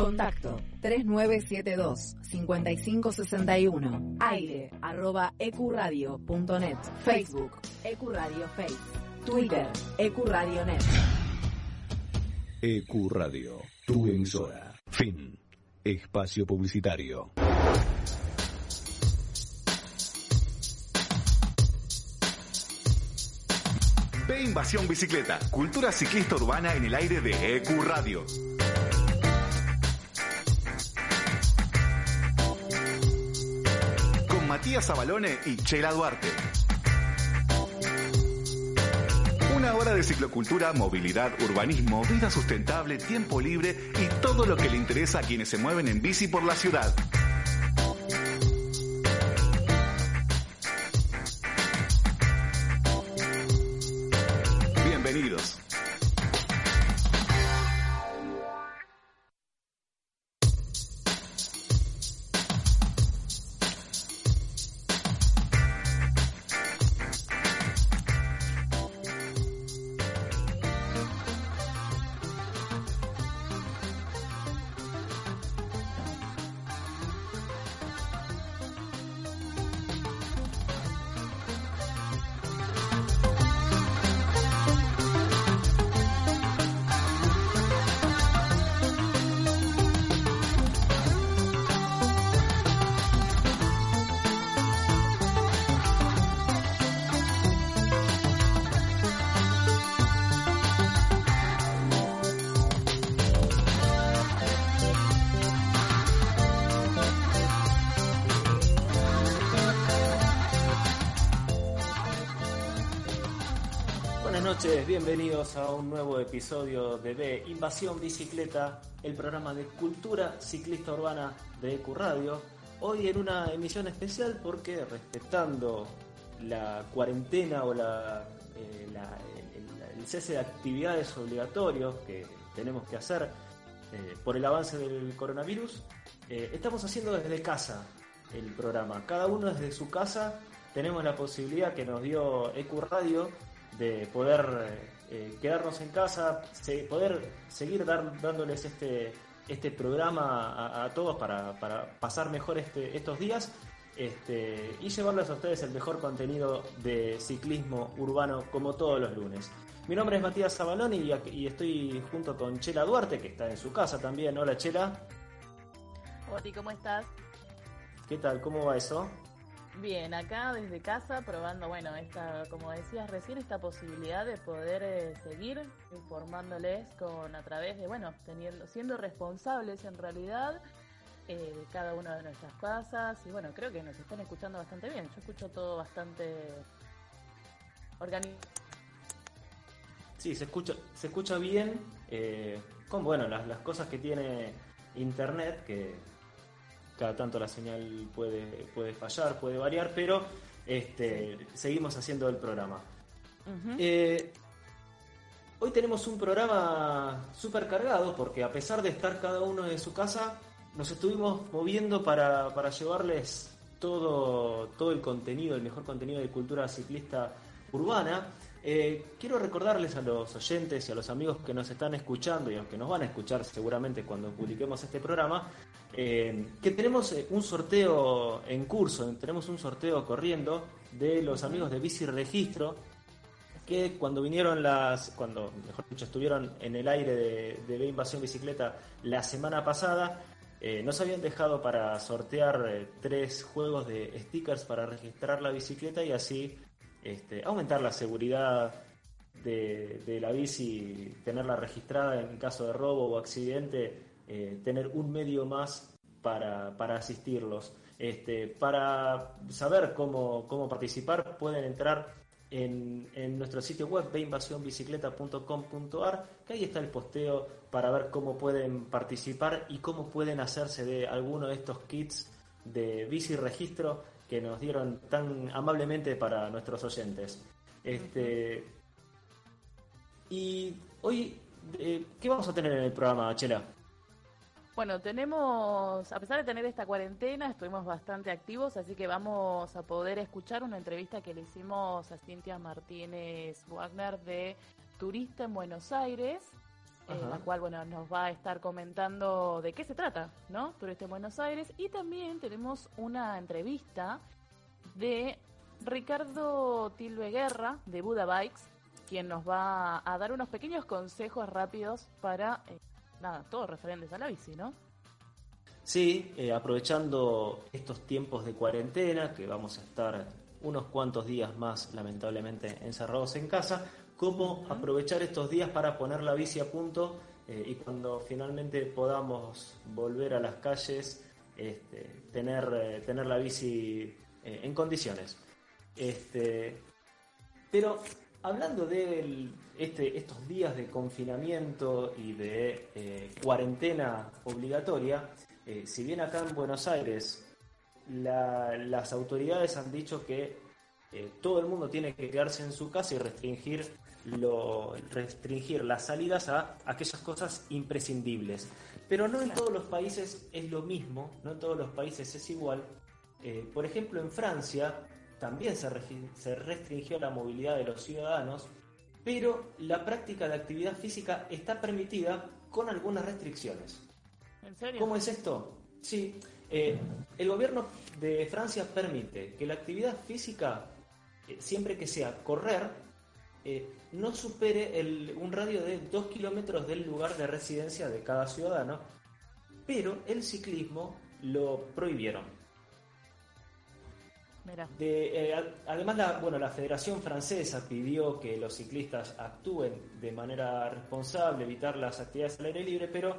Contacto 3972-5561. Aire arroba ecuradio.net. Facebook Ecuradio Face. Twitter Ecuradionet. Ecuradio, tu emisora. Fin. Espacio publicitario. Ve Invasión Bicicleta, cultura ciclista urbana en el aire de EQ Radio. Matías Abalone y Chela Duarte. Una hora de ciclocultura, movilidad, urbanismo, vida sustentable, tiempo libre y todo lo que le interesa a quienes se mueven en bici por la ciudad. Episodio de Invasión Bicicleta, el programa de cultura ciclista urbana de EQ Radio. Hoy en una emisión especial porque respetando la cuarentena o la, eh, el cese de actividades obligatorios que tenemos que hacer eh, por el avance del coronavirus, eh, estamos haciendo desde casa el programa. Cada uno desde su casa tenemos la posibilidad que nos dio EQ Radio de poder eh, quedarnos en casa, se- poder seguir dar- dándoles este, este programa a, a todos para, para pasar mejor este, estos días este, y llevarles a ustedes el mejor contenido de ciclismo urbano como todos los lunes. Mi nombre es Matías Zabalón y, y estoy junto con Chela Duarte, que está en su casa también. Hola Chela, Oti, ¿cómo estás? ¿qué tal? ¿Cómo va eso? Bien, acá desde casa probando, bueno, esta, como decías recién, esta posibilidad de poder eh, seguir informándoles con a través de, bueno, teniendo, siendo responsables en realidad eh, de cada una de nuestras casas y bueno, creo que nos están escuchando bastante bien. Yo escucho todo bastante organizado. Sí, se escucha, se escucha bien, eh, con bueno, las, las cosas que tiene internet, que cada tanto la señal puede, puede fallar, puede variar, pero este, seguimos haciendo el programa. Eh, hoy tenemos un programa súper cargado porque a pesar de estar cada uno en su casa, nos estuvimos moviendo para, para llevarles todo, todo el contenido, el mejor contenido de cultura ciclista urbana. Eh, quiero recordarles a los oyentes y a los amigos que nos están escuchando y a los que nos van a escuchar seguramente cuando publiquemos este programa, eh, que tenemos eh, un sorteo en curso, tenemos un sorteo corriendo de los amigos de Bici Registro, que cuando vinieron las, cuando mejor dicho estuvieron en el aire de, de Invasión Bicicleta la semana pasada, eh, nos habían dejado para sortear eh, tres juegos de stickers para registrar la bicicleta y así este, aumentar la seguridad de, la bici, tenerla registrada en caso de robo o accidente, eh, tener un medio más para, para asistirlos. Este, para saber cómo, cómo participar pueden entrar en, nuestro sitio web beinvasionbicicleta.com.ar que ahí está el posteo para ver cómo pueden participar y cómo pueden hacerse de alguno de estos kits de bici registro que nos dieron tan amablemente para nuestros oyentes. Este, y hoy, eh, ¿qué vamos a tener en el programa, Chela? Bueno, tenemos, a pesar de tener esta cuarentena, estuvimos bastante activos, así que vamos a poder escuchar una entrevista que le hicimos a Cintia Martínez Wagner de Turista en Buenos Aires. En la cual bueno nos va a estar comentando de qué se trata, ¿no? Turista en Buenos Aires y también tenemos una entrevista de Ricardo Tilbe Guerra de Buda Bikes, quien nos va a dar unos pequeños consejos rápidos para eh, nada, todos referentes a la bici, ¿no? Sí, eh, aprovechando estos tiempos de cuarentena, que vamos a estar unos cuantos días más lamentablemente encerrados en casa, cómo aprovechar estos días para poner la bici a punto eh, y cuando finalmente podamos volver a las calles, este, tener, eh, tener la bici eh, en condiciones. Este, pero hablando de este, estos días de confinamiento y de cuarentena obligatoria, si bien acá en Buenos Aires las autoridades han dicho que todo el mundo tiene que quedarse en su casa y restringir lo, restringir las salidas a aquellas cosas imprescindibles. Pero no en todos los países es lo mismo, no en todos los países es igual. Eh, por ejemplo, en Francia también se, se restringió la movilidad de los ciudadanos, pero la práctica de actividad física está permitida con algunas restricciones. ¿En serio? ¿Cómo es esto? Sí, eh, el gobierno de Francia permite que la actividad física, eh, siempre que sea correr, eh, no supere un radio de 2 kilómetros del lugar de residencia de cada ciudadano, pero el ciclismo lo prohibieron. Eh, además, la, bueno, la Federación Francesa pidió que los ciclistas actúen de manera responsable, evitar las actividades al aire libre, pero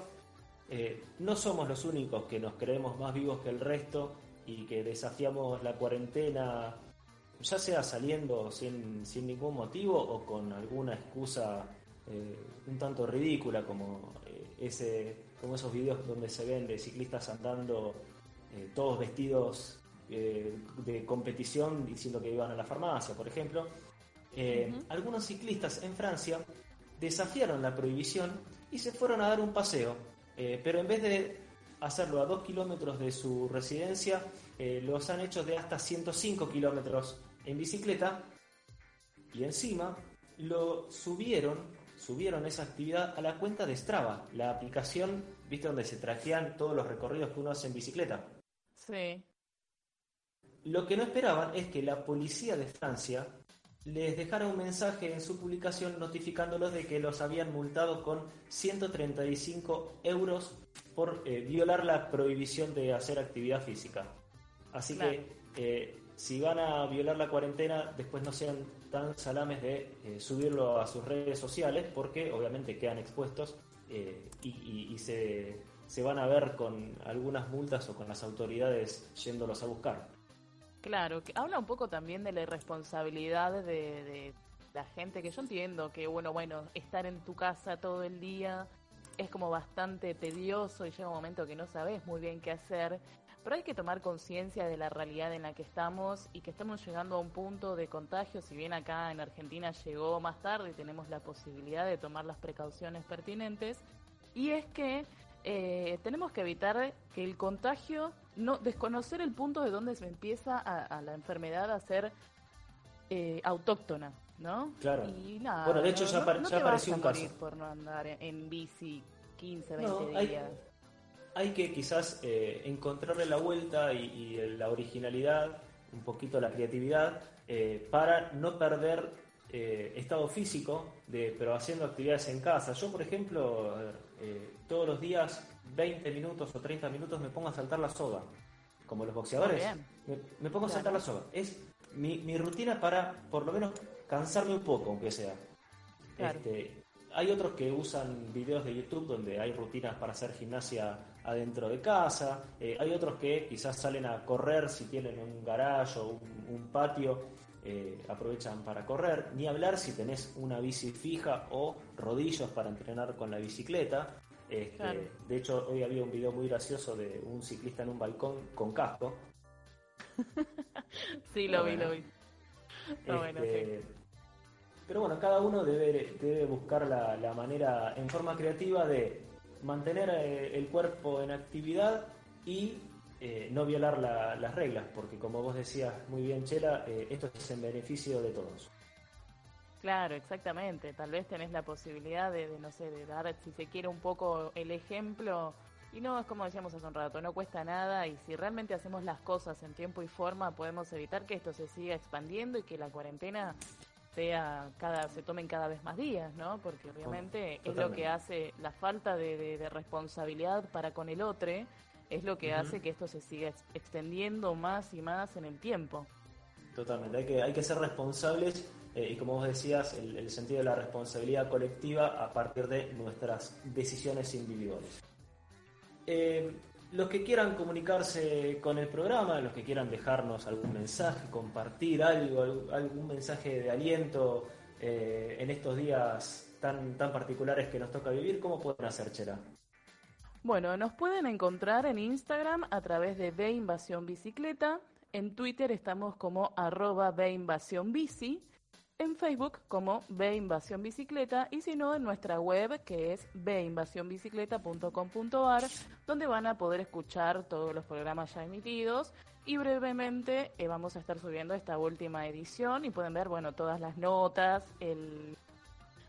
eh, no somos los únicos que nos creemos más vivos que el resto y que desafiamos la cuarentena ya sea saliendo sin, sin ningún motivo o con alguna excusa eh, un tanto ridícula como eh, ese como esos vídeos donde se ven de ciclistas andando eh, todos vestidos de competición diciendo que iban a la farmacia, por ejemplo. Algunos ciclistas en Francia desafiaron la prohibición y se fueron a dar un paseo, pero en vez de hacerlo a dos kilómetros de su residencia, los han hecho de hasta 105 kilómetros en bicicleta y encima lo subieron, subieron esa actividad a la cuenta de Strava, la aplicación, ¿viste? Donde se trajean todos los recorridos que uno hace en bicicleta. Sí. Lo que no esperaban es que la policía de Francia les dejara un mensaje en su publicación notificándolos de que los habían multado con 135 euros por eh, violar la prohibición de hacer actividad física. Así que eh, si van a violar la cuarentena, después no sean tan salames de eh, subirlo a sus redes sociales, porque obviamente quedan expuestos eh, y, se, van a ver con algunas multas o con las autoridades yéndolos a buscar. Claro, que habla un poco también de la irresponsabilidad de, de la gente, que yo entiendo que, bueno, bueno, estar en tu casa todo el día es como bastante tedioso y llega un momento que no sabes muy bien qué hacer pero hay que tomar conciencia de la realidad en la que estamos y que estamos llegando a un punto de contagio, si bien acá en Argentina llegó más tarde y tenemos la posibilidad de tomar las precauciones pertinentes, y es que eh, tenemos que evitar que el contagio, no desconocer el punto de donde se empieza a, la enfermedad a ser eh, autóctona, ¿no? Claro. Y nada, bueno, de hecho ya, apareció un caso. por no andar en bici 15, 20 días hay que quizás eh, encontrarle la vuelta y, la originalidad, un poquito la creatividad, eh, para no perder eh, estado físico, de, pero haciendo actividades en casa. Yo, por ejemplo, todos los días, 20 minutos o 30 minutos, me pongo a saltar la soga, como los boxeadores. Me, pongo a saltar la soga. Es mi, rutina para, por lo menos, cansarme un poco, aunque sea. Este, hay otros que usan videos de YouTube donde hay rutinas para hacer gimnasia adentro de casa. Eh, hay otros que quizás salen a correr si tienen un garaje o un, patio, eh, aprovechan para correr. Ni hablar si tenés una bici fija o rodillos para entrenar con la bicicleta. Este, de hecho, hoy había un video muy gracioso de un ciclista en un balcón con casco. sí, lo vi, lo vi. Este, pero bueno, cada uno debe, debe buscar la, la manera en forma creativa de mantener eh, el cuerpo en actividad y eh, no violar las reglas, porque como vos decías muy bien, Chela, eh, esto es en beneficio de todos. Claro, exactamente. Tal vez tenés la posibilidad de, de, no sé, de dar, si se quiere, un poco el ejemplo. Y no, es como decíamos hace un rato, no cuesta nada y si realmente hacemos las cosas en tiempo y forma, podemos evitar que esto se siga expandiendo y que la cuarentena sea cada se tomen cada vez más días, ¿no? Porque obviamente es lo que hace la falta de, de, responsabilidad para con el otro, es lo que hace que esto se siga extendiendo más y más en el tiempo. Totalmente, hay que, hay que ser responsables eh, y como vos decías, el, sentido de la responsabilidad colectiva a partir de nuestras decisiones individuales. Eh, los que quieran comunicarse con el programa, los que quieran dejarnos algún mensaje, compartir algo, algún mensaje de aliento eh, en estos días tan, tan particulares que nos toca vivir, ¿cómo pueden hacer, Chera? Bueno, nos pueden encontrar en Instagram a través de B Bicicleta. En Twitter estamos como arroba Bici en Facebook como B Invasión Bicicleta y si no en nuestra web que es binvasionbicicleta.com.ar donde van a poder escuchar todos los programas ya emitidos. Y brevemente eh, vamos a estar subiendo esta última edición y pueden ver bueno todas las notas, el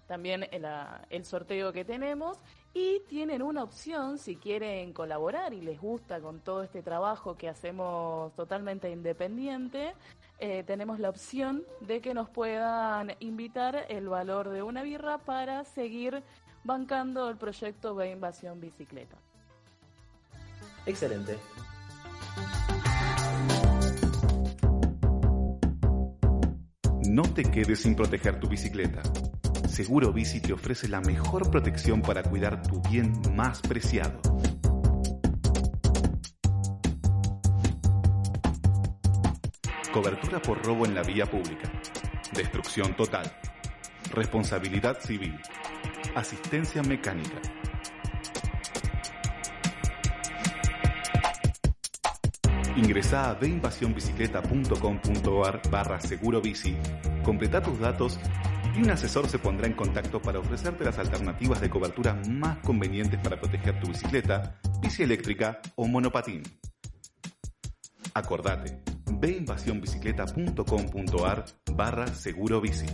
también el, el sorteo que tenemos y tienen una opción si quieren colaborar y les gusta con todo este trabajo que hacemos totalmente independiente eh, tenemos la opción de que nos puedan invitar el valor de una birra para seguir bancando el proyecto de Invasión Bicicleta. Excelente. No te quedes sin proteger tu bicicleta. Seguro Bici te ofrece la mejor protección para cuidar tu bien más preciado Cobertura por robo en la vía pública. Destrucción total. Responsabilidad civil. Asistencia mecánica. Ingresa a deinvasionbicicleta.com.ar barra seguro bici, completa tus datos y un asesor se pondrá en contacto para ofrecerte las alternativas de cobertura más convenientes para proteger tu bicicleta, bici eléctrica o monopatín. Acordate, beinvasionbicicleta.com.ar barra seguro bici.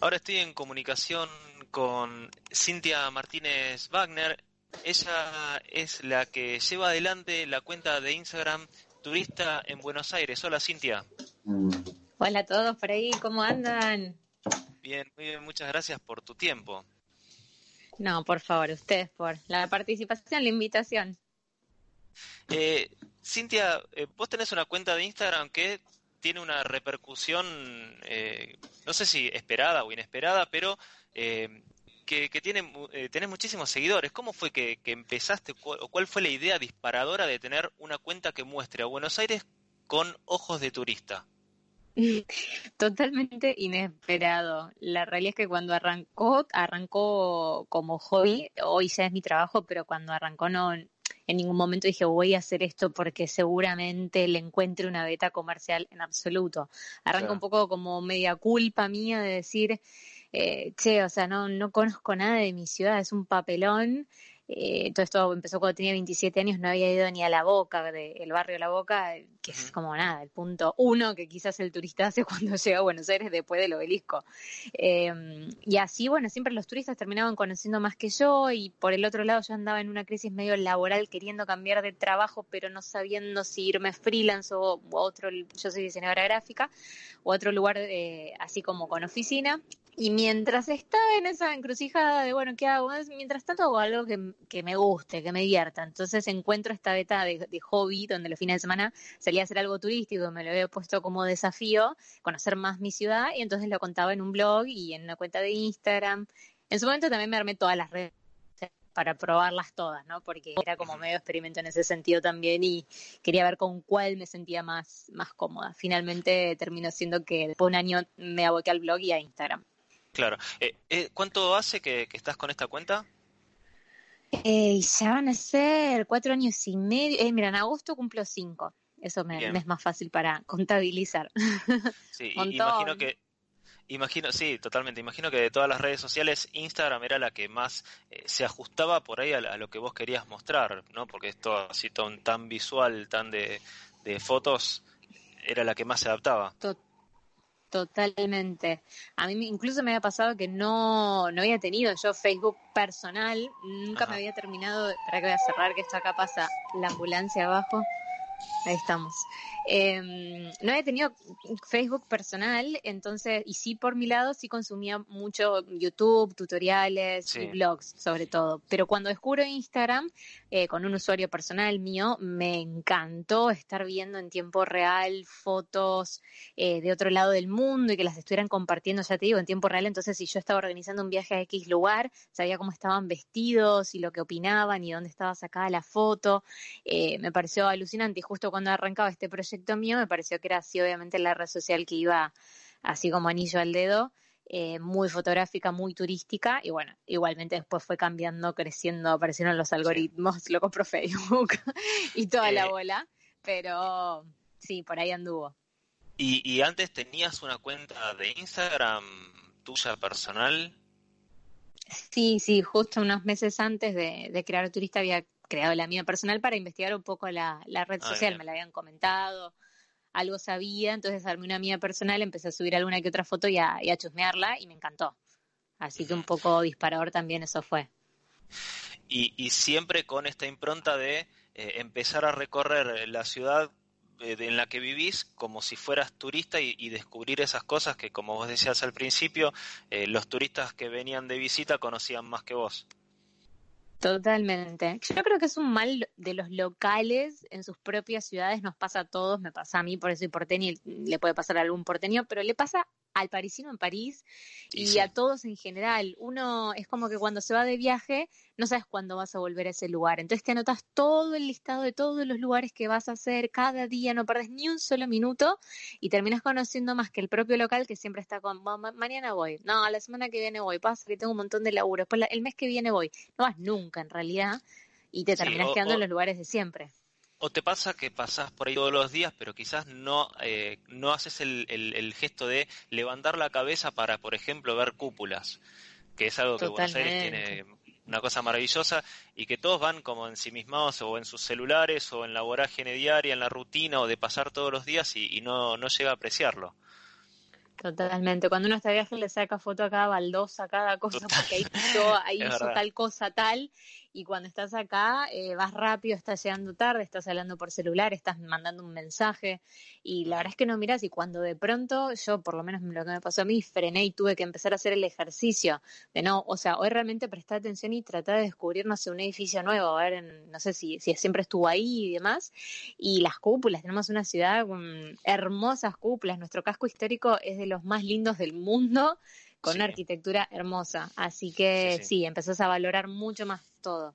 Ahora estoy en comunicación con Cintia Martínez Wagner. Ella es la que lleva adelante la cuenta de Instagram Turista en Buenos Aires. Hola Cintia. Hola a todos por ahí, ¿cómo andan? Bien, muy bien, muchas gracias por tu tiempo. No, por favor, ustedes por la participación, la invitación. Eh, Cintia, eh, vos tenés una cuenta de Instagram que tiene una repercusión, eh, no sé si esperada o inesperada, pero eh, que, tiene, tenés muchísimos seguidores. ¿Cómo fue que, que empezaste o cuál fue la idea disparadora de tener una cuenta que muestre a Buenos Aires con ojos de turista? Totalmente inesperado. La realidad es que cuando arrancó, arrancó como hobby, hoy ya es mi trabajo, pero cuando arrancó no, en ningún momento dije voy a hacer esto porque seguramente le encuentre una beta comercial en absoluto. Arranca un poco como media culpa mía de decir, eh, che, o sea, no, no conozco nada de mi ciudad, es un papelón eh, todo esto empezó cuando tenía 27 años, no había ido ni a la boca, del barrio La Boca, que es como nada, el punto uno que quizás el turista hace cuando llega a Buenos Aires después del obelisco. Em, y así, bueno, siempre los turistas terminaban conociendo más que yo y por el otro lado yo andaba en una crisis medio laboral queriendo cambiar de trabajo, pero no sabiendo si irme freelance o, otro, yo soy diseñadora gráfica, o otro lugar eh, así como con oficina. Y mientras estaba en esa encrucijada de, bueno, ¿qué hago? Mientras tanto hago algo que, me guste, que me divierta. Entonces encuentro esta beta de, hobby donde los fines de semana salía a hacer algo turístico, me lo había puesto como desafío, conocer más mi ciudad y entonces lo contaba en un blog y en una cuenta de Instagram. En su momento también me armé todas las redes para probarlas todas, ¿no? Porque era como medio experimento en ese sentido también y quería ver con cuál me sentía más, más cómoda. Finalmente terminó siendo que después de un año me aboqué al blog y a Instagram. Claro. Eh, eh, ¿Cuánto hace que, estás con esta cuenta? Eh, ya van a ser cuatro años y medio. Eh, mira, en agosto cumplo cinco. Eso me, es más fácil para contabilizar. Sí, imagino que Imagino, sí, totalmente. Imagino que de todas las redes sociales, Instagram era la que más eh, se ajustaba por ahí a, lo que vos querías mostrar, ¿no? Porque esto así tan, tan visual, tan de, de fotos, era la que más se adaptaba. Totalmente. A mí incluso me había pasado que no, no había tenido yo Facebook personal, nunca me había terminado, para que voy a cerrar que esto acá pasa la ambulancia abajo. Ahí estamos. Eh, no he tenido Facebook personal, entonces, y sí por mi lado, sí consumía mucho YouTube, tutoriales y blogs sobre todo. Pero cuando descubro Instagram, eh, con un usuario personal mío, me encantó estar viendo en tiempo real fotos eh, de otro lado del mundo y que las estuvieran compartiendo, ya te digo, en tiempo real. Entonces, si yo estaba organizando un viaje a X lugar, sabía cómo estaban vestidos y lo que opinaban y dónde estaba sacada la foto. Eh, me pareció alucinante y justo cuando arrancaba este proyecto, mío, me pareció que era así, obviamente, la red social que iba así como anillo al dedo, eh, muy fotográfica, muy turística, y bueno, igualmente después fue cambiando, creciendo, aparecieron los algoritmos, lo compró Facebook y toda la eh, bola, pero sí, por ahí anduvo. ¿Y, antes tenías una cuenta de Instagram tuya personal? Sí, sí, justo unos meses antes de, de crear Turista había creado la mía personal para investigar un poco la, red ah, social, me la habían comentado, algo sabía, entonces armé una mía personal, empecé a subir alguna que otra foto y a, chusmearla y me encantó. Así que un poco disparador también eso fue. Y, siempre con esta impronta de eh, empezar a recorrer la ciudad eh, en la que vivís como si fueras turista y, descubrir esas cosas que, como vos decías al principio, eh, los turistas que venían de visita conocían más que vos. Totalmente. Yo creo que es un mal de los locales en sus propias ciudades, nos pasa a todos, me pasa a mí, por eso soy porteño y le puede pasar a algún porteño, pero le pasa al parisino en París y, a todos en general. Uno es como que cuando se va de viaje no sabes cuándo vas a volver a ese lugar. Entonces te anotas todo el listado de todos los lugares que vas a hacer cada día, no perdes ni un solo minuto y terminas conociendo más que el propio local que siempre está con, mañana voy, no, la semana que viene voy, pasa que tengo un montón de laburo, después el mes que viene voy. No vas nunca en realidad y te terminas quedando en los lugares de siempre. ¿O te pasa que pasás por ahí todos los días, pero quizás no, eh, no haces el, el, gesto de levantar la cabeza para, por ejemplo, ver cúpulas? Que es algo que Buenos Aires tiene una cosa maravillosa y que todos van como ensimismados o en sus celulares o en la vorágine diaria, en la rutina o de pasar todos los días y, no, no llega a apreciarlo. Totalmente. Cuando uno está de viaje le saca foto a cada baldosa, a cada cosa, porque ahí ahí hizo tal cosa tal, y cuando estás acá eh, vas rápido, estás llegando tarde, estás hablando por celular, estás mandando un mensaje y la verdad es que no miras y cuando de pronto yo, por lo menos lo que me pasó a mí, frené y tuve que empezar a hacer el ejercicio de no, o sea, hoy realmente prestar atención y tratar de descubrir, no sé, un edificio nuevo, a ver, no sé si, si siempre estuvo ahí y demás, y las cúpulas, tenemos una ciudad con hermosas cúpulas, nuestro casco histórico es de los más lindos del mundo con una arquitectura hermosa. Así que sí, empezás a valorar mucho más todo.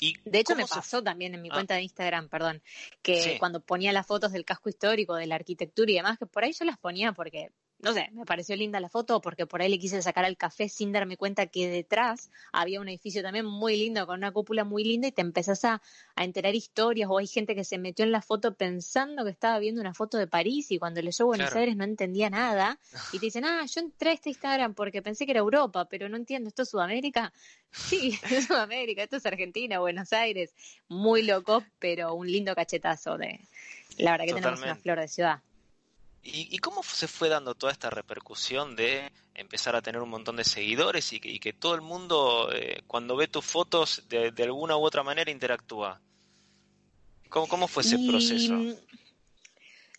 Y de hecho me pasó también en mi ah. cuenta de Instagram, perdón, que cuando ponía las fotos del casco histórico, de la arquitectura y demás, que por ahí yo las ponía porque no sé, me pareció linda la foto porque por ahí le quise sacar al café sin darme cuenta que detrás había un edificio también muy lindo, con una cúpula muy linda y te empezás a, enterar historias o hay gente que se metió en la foto pensando que estaba viendo una foto de París y cuando leyó Buenos Aires no entendía nada y te dicen, ah, yo entré a este Instagram porque pensé que era Europa, pero no entiendo, ¿esto es Sudamérica? Sí, es Sudamérica, esto es Argentina, Buenos Aires, muy loco, pero un lindo cachetazo de... La verdad que tenemos una flor de ciudad. ¿Y, cómo se fue dando toda esta repercusión de empezar a tener un montón de seguidores y que, todo el mundo, eh, cuando ve tus fotos, de, alguna u otra manera interactúa? ¿Cómo, cómo fue ese proceso?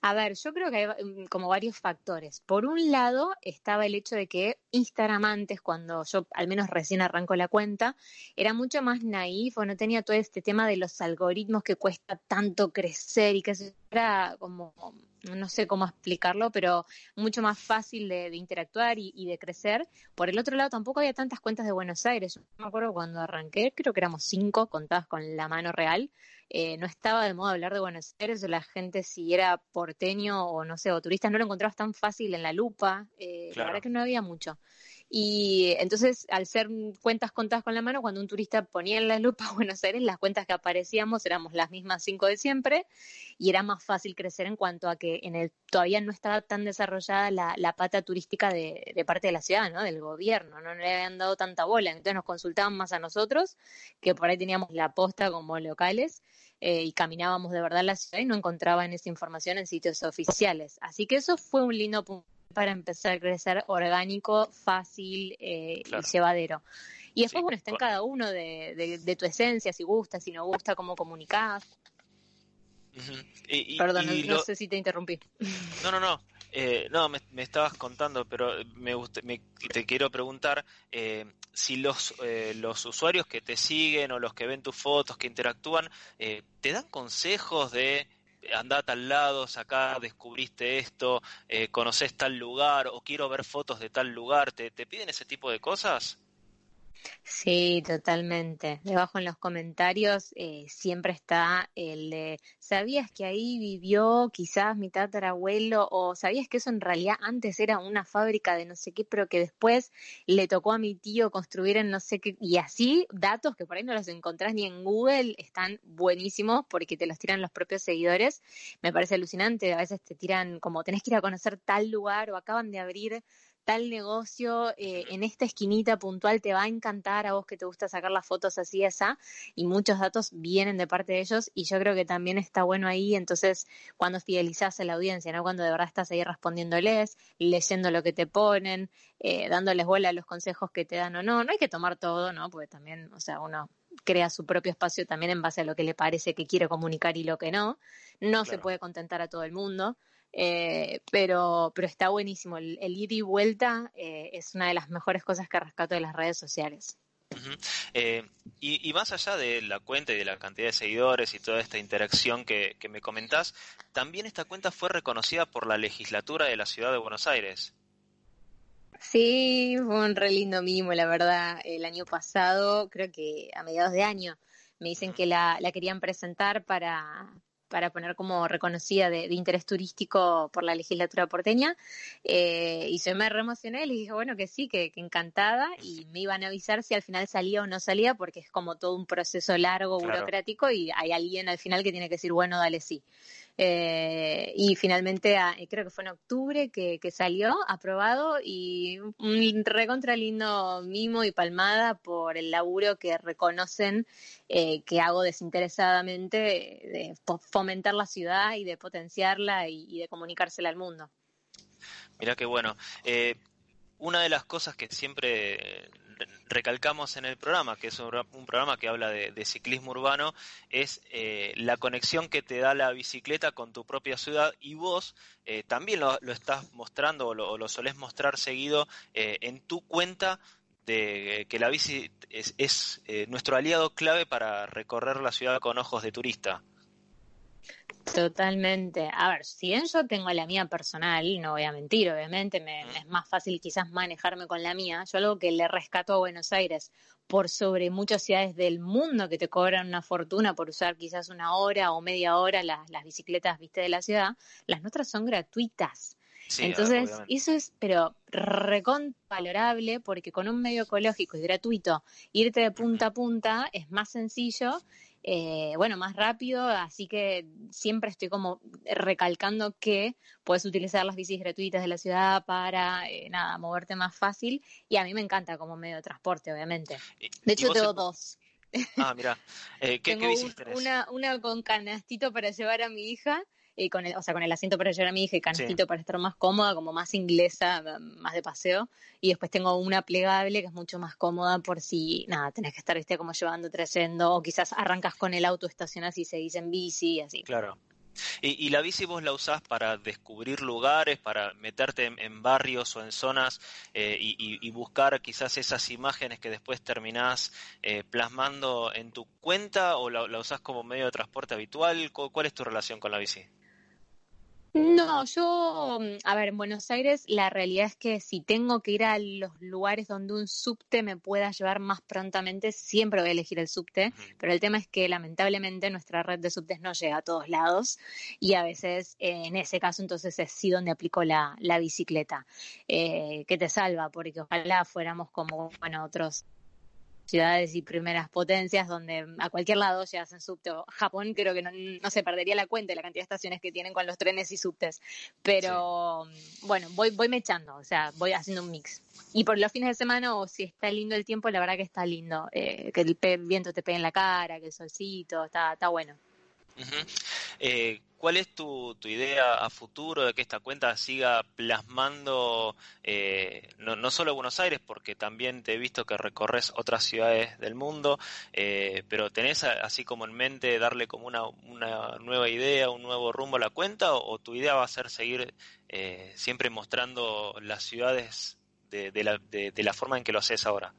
A ver, yo creo que hay mm, como varios factores. Por un lado estaba el hecho de que Instagram antes, cuando yo al menos recién arranco la cuenta, era mucho más naif o no tenía todo este tema de los algoritmos que cuesta tanto crecer y que era como, no sé cómo explicarlo, pero mucho más fácil de, interactuar y, de crecer. Por el otro lado, tampoco había tantas cuentas de Buenos Aires. Yo me acuerdo cuando arranqué, creo que éramos cinco contadas con la mano real. Eh, no estaba de moda hablar de Buenos Aires, la gente si era porteño o no sé, o turista, no lo encontrabas tan fácil en la lupa, eh, la verdad que no había mucho. Y entonces, al ser cuentas contadas con la mano, cuando un turista ponía en la lupa Buenos Aires, las cuentas que aparecíamos éramos las mismas cinco de siempre y era más fácil crecer en cuanto a que en el todavía no estaba tan desarrollada la, la pata turística de, de, parte de la ciudad, ¿no? Del gobierno, no le habían dado tanta bola, entonces nos consultaban más a nosotros, que por ahí teníamos la posta como locales. Eh, y caminábamos de verdad la ciudad y no encontraban esa información en sitios oficiales. Así que eso fue un lindo punto para empezar a crecer orgánico, fácil eh, y llevadero. Y después, bueno, está en cada uno de, de, tu esencia, si gusta, si no gusta, cómo comunicás. Perdón, no, sé si te interrumpí. No, no, no. Eh, no, me, estabas contando, pero me, me te quiero preguntar eh, si los, eh, los usuarios que te siguen o los que ven tus fotos, que interactúan, eh, te dan consejos de andar a tal lado, acá descubriste esto, eh, conoces tal lugar o quiero ver fotos de tal lugar, ¿te, te piden ese tipo de cosas? Sí, totalmente. Debajo en los comentarios eh, siempre está el de, ¿sabías que ahí vivió quizás mi tatarabuelo? O ¿sabías que eso en realidad antes era una fábrica de no sé qué, pero que después le tocó a mi tío construir en no sé qué? Y así, datos que por ahí no los encontrás ni en Google, están buenísimos porque te los tiran los propios seguidores. Me parece alucinante. A veces te tiran como, tenés que ir a conocer tal lugar o acaban de abrir tal negocio eh, en esta esquinita puntual te va a encantar a vos que te gusta sacar las fotos así esa y muchos datos vienen de parte de ellos y yo creo que también está bueno ahí entonces cuando fidelizás a la audiencia no cuando de verdad estás ahí respondiéndoles leyendo lo que te ponen eh, dándoles bola a los consejos que te dan o no no hay que tomar todo no porque también o sea uno crea su propio espacio también en base a lo que le parece que quiere comunicar y lo que no. No se puede contentar a todo el mundo eh, pero, pero está buenísimo. El, ir y vuelta eh, es una de las mejores cosas que rescato de las redes sociales. eh, y, y, más allá de la cuenta y de la cantidad de seguidores y toda esta interacción que, que, me comentás, también esta cuenta fue reconocida por la legislatura de la ciudad de Buenos Aires. Sí, fue un re lindo mimo, la verdad. El año pasado, creo que a mediados de año, me dicen que la, la querían presentar para, para poner como reconocida de, de, interés turístico por la legislatura porteña. Eh, y yo me reemocioné, le dije, bueno, que sí, que, que, encantada, y me iban a avisar si al final salía o no salía, porque es como todo un proceso largo, claro. burocrático, y hay alguien al final que tiene que decir, bueno, dale sí. Eh, y finalmente, a, creo que fue en octubre que, que, salió aprobado y un recontra lindo mimo y palmada por el laburo que reconocen eh, que hago desinteresadamente de fomentar la ciudad y de potenciarla y, de comunicársela al mundo. Mira qué bueno. Eh, una de las cosas que siempre recalcamos en el programa, que es un, programa que habla de, ciclismo urbano, es eh, la conexión que te da la bicicleta con tu propia ciudad y vos eh, también lo, estás mostrando o lo, lo solés mostrar seguido eh, en tu cuenta de que la bici es, es nuestro aliado clave para recorrer la ciudad con ojos de turista. Totalmente. A ver, si bien yo tengo la mía personal, no voy a mentir, obviamente, me, es más fácil quizás manejarme con la mía. Yo algo que le rescato a Buenos Aires por sobre muchas ciudades del mundo que te cobran una fortuna por usar quizás una hora o media hora las, las bicicletas, viste, de la ciudad, las nuestras son gratuitas. Sí, Entonces, obviamente. eso es, pero valorable porque con un medio ecológico y gratuito, irte de punta a punta es más sencillo eh, bueno, más rápido, así que siempre estoy como recalcando que puedes utilizar las bicis gratuitas de la ciudad para, eh, nada, moverte más fácil y a mí me encanta como medio de transporte, obviamente. De hecho, tengo se... dos. Ah, mira, eh, ¿qué, tengo ¿qué bicis tenés? Una, una con canastito para llevar a mi hija y con el, o sea, con el asiento para llevar a mi hija y canastito sí. para estar más cómoda, como más inglesa, más de paseo. Y después tengo una plegable que es mucho más cómoda por si, nada, tenés que estar, viste, como llevando, trayendo, o quizás arrancas con el auto, estacionas y seguís en bici y así. Claro. Y, y, la bici vos la usás para descubrir lugares, para meterte en, en barrios o en zonas eh, y, y, buscar quizás esas imágenes que después terminás eh, plasmando en tu cuenta o la, la, usás como medio de transporte habitual. ¿Cuál es tu relación con la bici? No, yo, mm, a ver, en Buenos Aires la realidad es que si tengo que ir a los lugares donde un subte me pueda llevar más prontamente, siempre voy a elegir el subte, pero el tema es que lamentablemente nuestra red de subtes no llega a todos lados y a veces eh, en ese caso entonces es sí donde aplico la, la bicicleta, eh, que te salva, porque ojalá fuéramos como, bueno, otros ciudades y primeras potencias donde a cualquier lado llegas en subte. Japón creo que no, se perdería la cuenta de la cantidad de estaciones que tienen con los trenes y subtes. Pero bueno, voy, voy mechando, o sea, voy haciendo un mix. Y por los fines de semana, o si está lindo el tiempo, la verdad que está lindo. Eh, que el viento te pegue en la cara, que el solcito, está, está bueno. Eh, ¿Cuál es tu, idea a futuro de que esta cuenta siga plasmando eh, no, solo Buenos Aires, porque también te he visto que recorres otras ciudades del mundo, eh, pero tenés así como en mente darle como una, nueva idea, un nuevo rumbo a la cuenta, o, tu idea va a ser seguir siempre mostrando las ciudades de, la, de la forma en que lo haces ahora?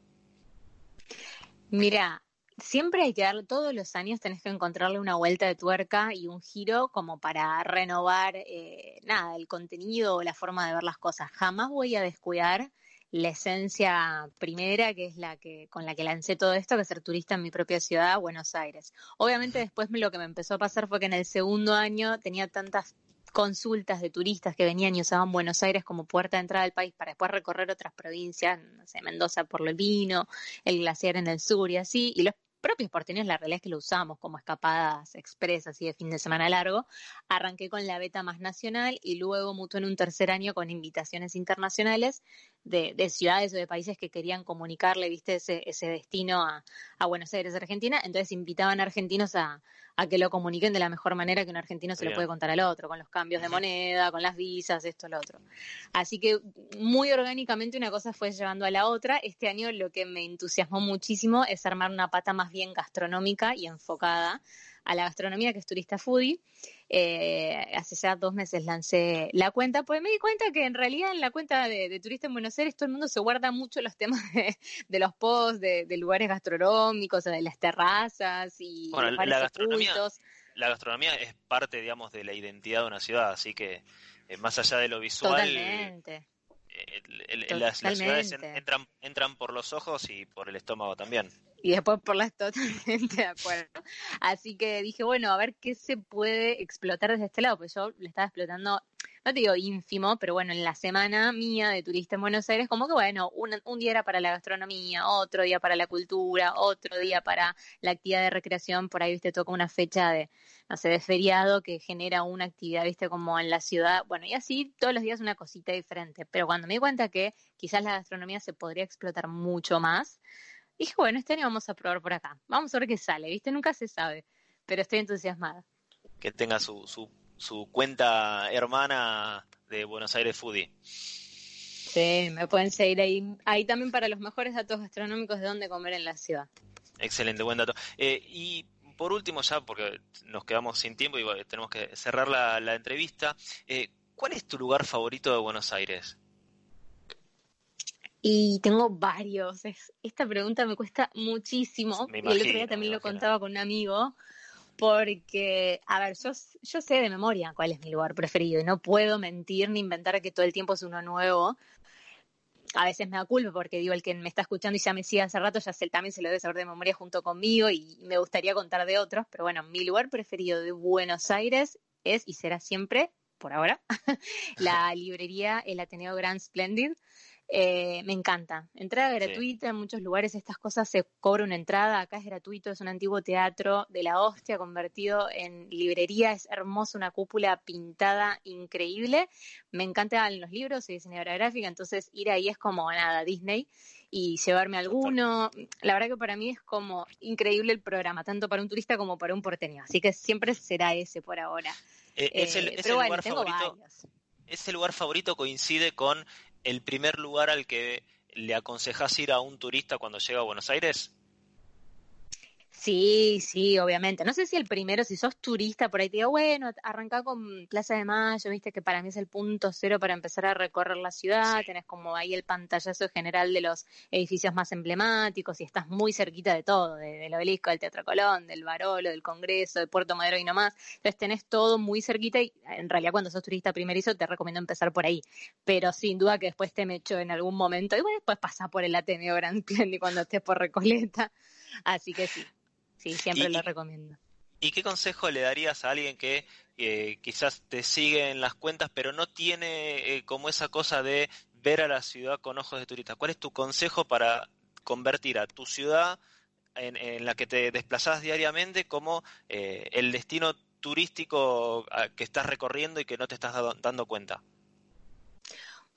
Mira, siempre hay que dar, todos los años tenés que encontrarle una vuelta de tuerca y un giro como para renovar, eh, nada, el contenido o la forma de ver las cosas. Jamás voy a descuidar la esencia primera, que es la que con la que lancé todo esto, que es ser turista en mi propia ciudad, Buenos Aires. Obviamente después lo que me empezó a pasar fue que en el segundo año tenía tantas consultas de turistas que venían y usaban Buenos Aires como puerta de entrada al país para después recorrer otras provincias, no sé, Mendoza por el vino, el glaciar en el sur y así, y los propios porteños, la realidad es que lo usamos como escapadas expresas y de fin de semana largo. Arranqué con la beta más nacional y luego mutó en un tercer año con invitaciones internacionales de, ciudades o de países que querían comunicarle, viste, ese, ese destino a, a Buenos Aires, Argentina. Entonces invitaban a argentinos a, a que lo comuniquen de la mejor manera que un argentino se lo puede contar al otro, con los cambios de moneda, con las visas, esto, lo otro. Así que muy orgánicamente una cosa fue llevando a la otra. Este año lo que me entusiasmó muchísimo es armar una pata más bien gastronómica y enfocada a la gastronomía, que es Turista Foodie. Eh, hace ya dos meses lancé la cuenta, pues me di cuenta que en realidad en la cuenta de, Turista en Buenos Aires todo el mundo se guarda mucho los temas de, los posts, de, lugares gastronómicos, de las terrazas y bueno, la gastronomía, la gastronomía es parte, digamos, de la identidad de una ciudad, así que eh, más allá de lo visual... Totalmente. Las, ciudades entran, entran por los ojos y por el estómago también y después por las totalmente de acuerdo. Así que dije, bueno, a ver qué se puede explotar desde este lado, pues yo le estaba explotando, no te digo ínfimo, pero bueno, en la semana mía de turista en Buenos Aires, como que bueno, un, un día era para la gastronomía, otro día para la cultura, otro día para la actividad de recreación, por ahí, viste, toca una fecha de, no sé, de feriado que genera una actividad, viste, como en la ciudad, bueno, y así todos los días una cosita diferente, pero cuando me di cuenta que quizás la gastronomía se podría explotar mucho más, dije, bueno, este año vamos a probar por acá. Vamos a ver qué sale, ¿viste? Nunca se sabe, pero estoy entusiasmada. Que tenga su, su, su cuenta hermana de Buenos Aires Foodie. Sí, me pueden seguir ahí. Ahí también para los mejores datos gastronómicos de dónde comer en la ciudad. Excelente, buen dato. Eh, y por último, ya porque nos quedamos sin tiempo y tenemos que cerrar la, entrevista, eh, ¿cuál es tu lugar favorito de Buenos Aires? Y tengo varios. esta pregunta me cuesta muchísimo. y el otro día también lo contaba con un amigo. Porque, a ver, yo, yo sé de memoria cuál es mi lugar preferido. Y no puedo mentir ni inventar que todo el tiempo es uno nuevo. A veces me da culpa porque digo, el que me está escuchando y ya me sigue hace rato, ya sé, también se lo debe saber de memoria junto conmigo y me gustaría contar de otros. Pero bueno, mi lugar preferido de Buenos Aires es y será siempre, por ahora, la librería El Ateneo Grand Splendid eh, me encanta. Entrada gratuita, en muchos lugares estas cosas se cobra una entrada, acá es gratuito, es un antiguo teatro de la hostia convertido en librería, es hermoso, una cúpula pintada increíble. Me encantan los libros, soy diseñadora gráfica, entonces ir ahí es como nada, Disney y llevarme alguno. La verdad que para mí es como increíble el programa, tanto para un turista como para un porteño, así que siempre será ese por ahora. Eh, es el, eh, lugar favorito. Ese lugar favorito coincide con el primer lugar al que le aconsejas ir a un turista cuando llega a Buenos Aires? Sí, sí, obviamente. No sé si el primero, si sos turista, por ahí te digo, bueno, arranca con Plaza de Mayo, viste que para mí es el punto cero para empezar a recorrer la ciudad, tenés como ahí el pantallazo general de los edificios más emblemáticos y estás muy cerquita de todo, del obelisco, del Teatro Colón, del Barolo, del Congreso, de Puerto Madero y nomás. Entonces tenés todo muy cerquita y en realidad cuando sos turista primerizo te recomiendo empezar por ahí. Pero sin duda que después te mecho en algún momento y bueno, después pasa por el Ateneo Gran y cuando estés por Recoleta. Así que sí. Sí, siempre lo recomiendo. ¿Y qué consejo le darías a alguien que eh, quizás te sigue en las cuentas, pero no tiene eh, como esa cosa de ver a la ciudad con ojos de turista? ¿Cuál es tu consejo para convertir a tu ciudad en, la que te desplazas diariamente como eh, el destino turístico que estás recorriendo y que no te estás dando cuenta?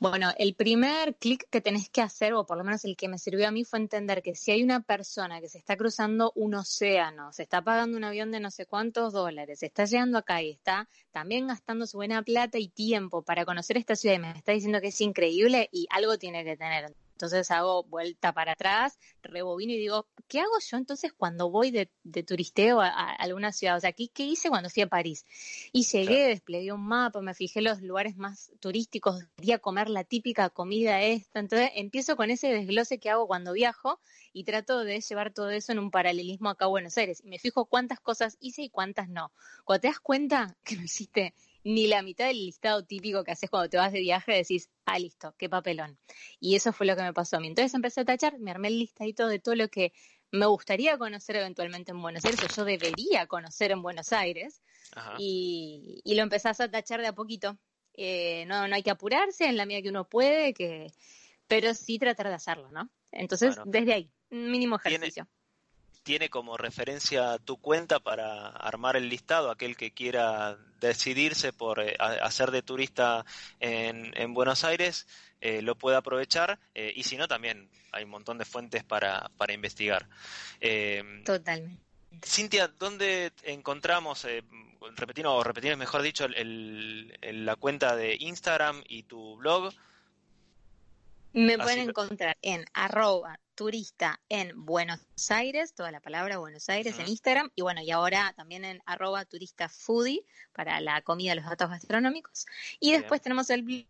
Bueno, el primer clic que tenés que hacer, o por lo menos el que me sirvió a mí, fue entender que si hay una persona que se está cruzando un océano, se está pagando un avión de no sé cuántos dólares, está llegando acá y está también gastando su buena plata y tiempo para conocer esta ciudad y me está diciendo que es increíble y algo tiene que tener. Entonces hago vuelta para atrás, rebobino y digo, ¿qué hago yo entonces cuando voy de, turisteo a, alguna ciudad? O sea, ¿qué, hice cuando fui a París? Y llegué, desplegué un mapa, me fijé los lugares más turísticos, quería comer la típica comida esta. Entonces empiezo con ese desglose que hago cuando viajo y trato de llevar todo eso en un paralelismo acá a Buenos Aires. Y me fijo cuántas cosas hice y cuántas no. Cuando te das cuenta que no hiciste ni la mitad del listado típico que haces cuando te vas de viaje, decís, ah, listo, qué papelón. Y eso fue lo que me pasó a mí. Entonces empecé a tachar, me armé el listadito de todo lo que me gustaría conocer eventualmente en Buenos Aires, o yo debería conocer en Buenos Aires, y, lo empezás a tachar de a poquito. Eh, no, no hay que apurarse en la medida que uno puede, que, pero sí tratar de hacerlo, ¿no? Entonces, desde ahí, mínimo ejercicio tiene como referencia tu cuenta para armar el listado, aquel que quiera decidirse por eh, hacer de turista en, Buenos Aires, eh, lo puede aprovechar eh, y si no, también hay un montón de fuentes para, para investigar. Totalmente. Cintia, ¿dónde encontramos, repetir, o repetir mejor dicho, la cuenta de Instagram y tu blog? Me pueden encontrar en arroba turista en Buenos Aires, toda la palabra Buenos Aires en Instagram, y bueno, y ahora también en arroba turista foodie para la comida, los datos gastronómicos. Y después tenemos el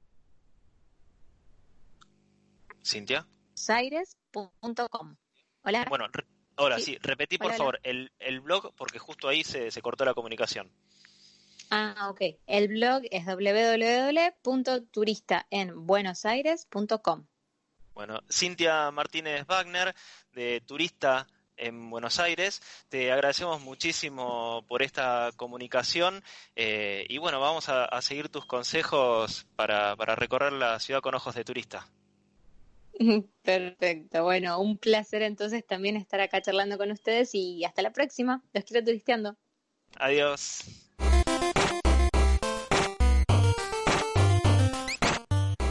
Cintia. Aires.com. Hola. Bueno, ahora sí, repetí por favor El, el, blog porque justo ahí se, se cortó la comunicación. Ah, ok. El blog es www.turistaenbuenosaires.com. Bueno, Cintia Martínez Wagner, de Turista en Buenos Aires. Te agradecemos muchísimo por esta comunicación eh, y bueno, vamos a, seguir tus consejos para, para recorrer la ciudad con ojos de turista. Perfecto, bueno, un placer entonces también estar acá charlando con ustedes y hasta la próxima. Los quiero turisteando. Adiós.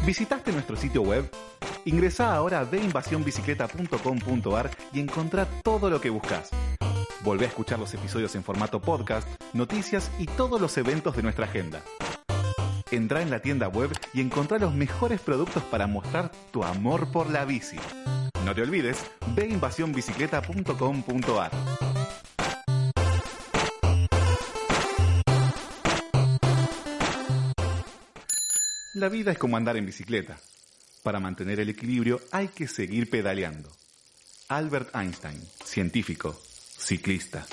¿Visitaste nuestro sitio web? Ingresa ahora a veinvasionbicicleta.com.ar y encontrá todo lo que buscas. Volvé a escuchar los episodios en formato podcast, noticias y todos los eventos de nuestra agenda. Entra en la tienda web y encontrá los mejores productos para mostrar tu amor por la bici. No te olvides, veinvasionbicicleta.com.ar. La vida es como andar en bicicleta. Para mantener el equilibrio hay que seguir pedaleando. Albert Einstein, científico, ciclista.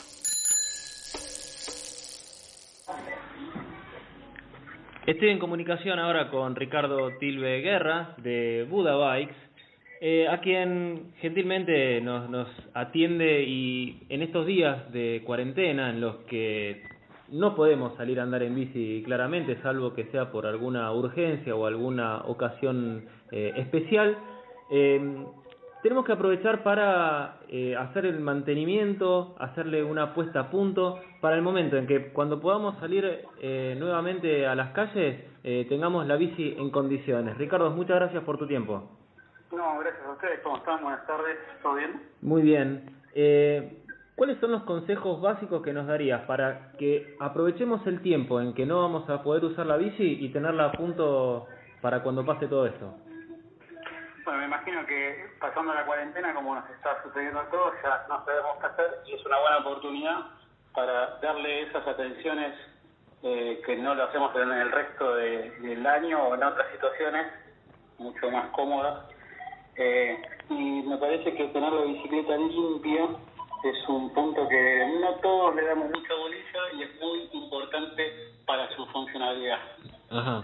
Estoy en comunicación ahora con Ricardo Tilbe Guerra de Buda Bikes, eh, a quien gentilmente nos, nos atiende y en estos días de cuarentena en los que no podemos salir a andar en bici claramente, salvo que sea por alguna urgencia o alguna ocasión eh, especial. Em, tenemos que aprovechar para eh, hacer el mantenimiento, hacerle una puesta a punto para el momento en que cuando podamos salir eh, nuevamente a las calles tengamos la bici en condiciones. Ricardo, muchas gracias por tu tiempo. No, gracias a ustedes. ¿Cómo están? Buenas tardes. ¿Todo bien? Muy bien. ¿Cuáles son los consejos básicos que nos darías para que aprovechemos el tiempo en que no vamos a poder usar la bici y tenerla a punto para cuando pase todo esto? Bueno, me imagino que pasando la cuarentena, como nos está sucediendo a todos, ya no sabemos qué hacer y es una buena oportunidad para darle esas atenciones eh, que no lo hacemos en el resto de- del año o en otras situaciones mucho más cómodas. Eh, y me parece que tener la bicicleta limpia es un punto que no todos le damos mucha bolilla y es muy importante para su funcionalidad. Ajá.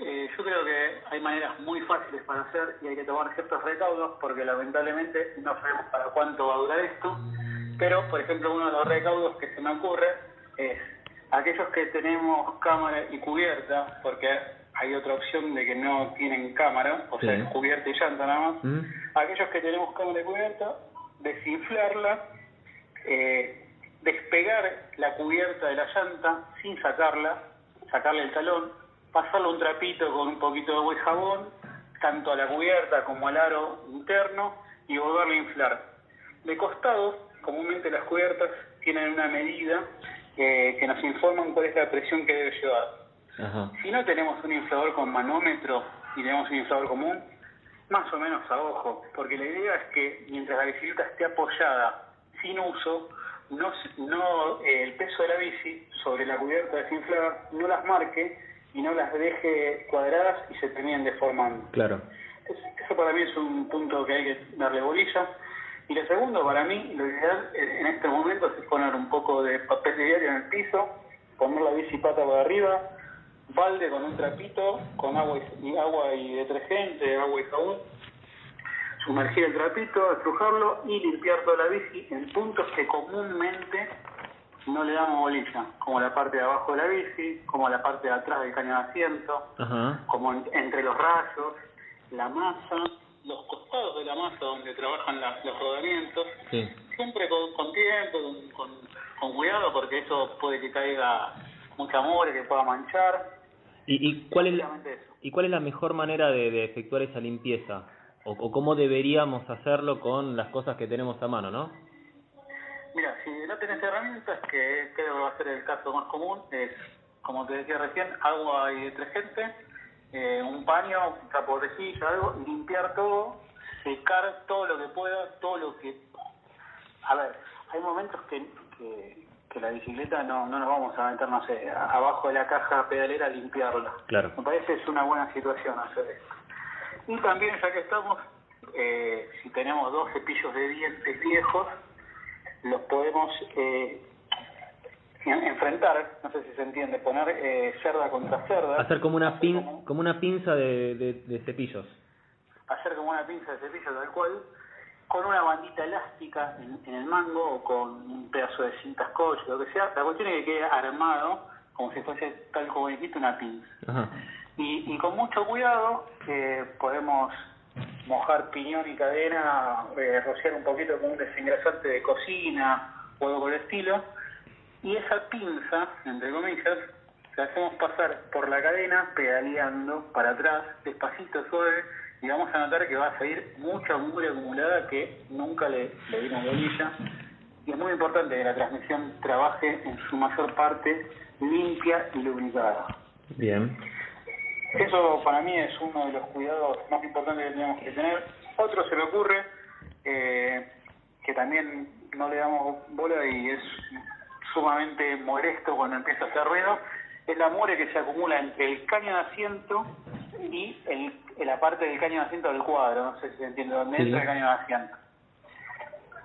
Eh, yo creo que hay maneras muy fáciles para hacer y hay que tomar ciertos recaudos porque lamentablemente no sabemos para cuánto va a durar esto. Pero, por ejemplo, uno de los recaudos que se me ocurre es aquellos que tenemos cámara y cubierta, porque hay otra opción de que no tienen cámara, o sea, Sí. es cubierta y llanta nada más. ¿Mm? Aquellos que tenemos cámara y cubierta, desinflarla, eh, despegar la cubierta de la llanta sin sacarla, sacarle el talón, pasarle un trapito con un poquito de agua y jabón, tanto a la cubierta como al aro interno, y volverla a inflar. De costado, comúnmente las cubiertas tienen una medida eh, que nos informan cuál es la presión que debe llevar. Ajá. Si no tenemos un inflador con manómetro y tenemos un inflador común, más o menos a ojo, porque la idea es que mientras la bicicleta esté apoyada sin uso, no, no eh, el peso de la bici sobre la cubierta desinflada no las marque y no las deje cuadradas y se terminen deformando. Claro. Entonces, eso para mí es un punto que hay que darle bolilla. Y lo segundo, para mí, lo ideal en este momento es poner un poco de papel de diario en el piso, poner la bici pata por arriba, balde con un trapito, con agua y, agua y detergente, agua y jabón, sumergir el trapito, estrujarlo y limpiar toda la bici en puntos que comúnmente no le damos bolilla, como la parte de abajo de la bici, como la parte de atrás del caño de asiento, Ajá. como en- entre los rayos, la masa, los costados de la masa donde trabajan la- los rodamientos, Sí. siempre con, con tiempo, con, con- con cuidado, porque eso puede que caiga mucha mugre que pueda manchar. ¿Y, y cuál es eso. ¿Y cuál es la mejor manera de, de efectuar esa limpieza? O, o cómo deberíamos hacerlo con las cosas que tenemos a mano, ¿no? Mira, si no tenés herramientas, que creo que va a ser el caso más común, es, como te decía recién, agua y detergente, eh, un paño, un trapo de rejilla, algo, limpiar todo, secar todo lo que pueda, todo lo que... A ver, hay momentos que, que, que la bicicleta no, no nos vamos a meter, no sé, abajo de la caja pedalera a limpiarla. Claro. Me parece que es una buena situación hacer esto. Y también, ya que estamos, eh, si tenemos dos cepillos de dientes viejos, los podemos eh, en- enfrentar, no sé si se entiende, poner eh, cerda contra cerda, Hacer como una, pin, como- una pinza de, de, de cepillos. hacer como una pinza de cepillo tal cual, con una bandita elástica en, en el mango o con un pedazo de cinta scotch, lo que sea, la cuestión es que quede armado como si fuese tal como dijiste una pinza. Ajá. Y, y con mucho cuidado eh, podemos mojar piñón y cadena, eh, rociar un poquito con un desengrasante de cocina o algo por el estilo. Y esa pinza, entre comillas, la hacemos pasar por la cadena pedaleando para atrás, despacito, suave, y vamos a notar que va a salir mucha mugre acumulada que nunca le, le dimos bolilla. Y es muy importante que la transmisión trabaje en su mayor parte limpia y lubricada. Bien. Eso para mí es uno de los cuidados más importantes que tenemos que tener. Otro se me ocurre, eh, que también no le damos bola y es sumamente molesto cuando empieza a hacer ruido, es la mugre que se acumula entre el caño de asiento y el, la parte del caño de asiento del cuadro, no sé si se entiende, donde Sí. entra el caño de asiento.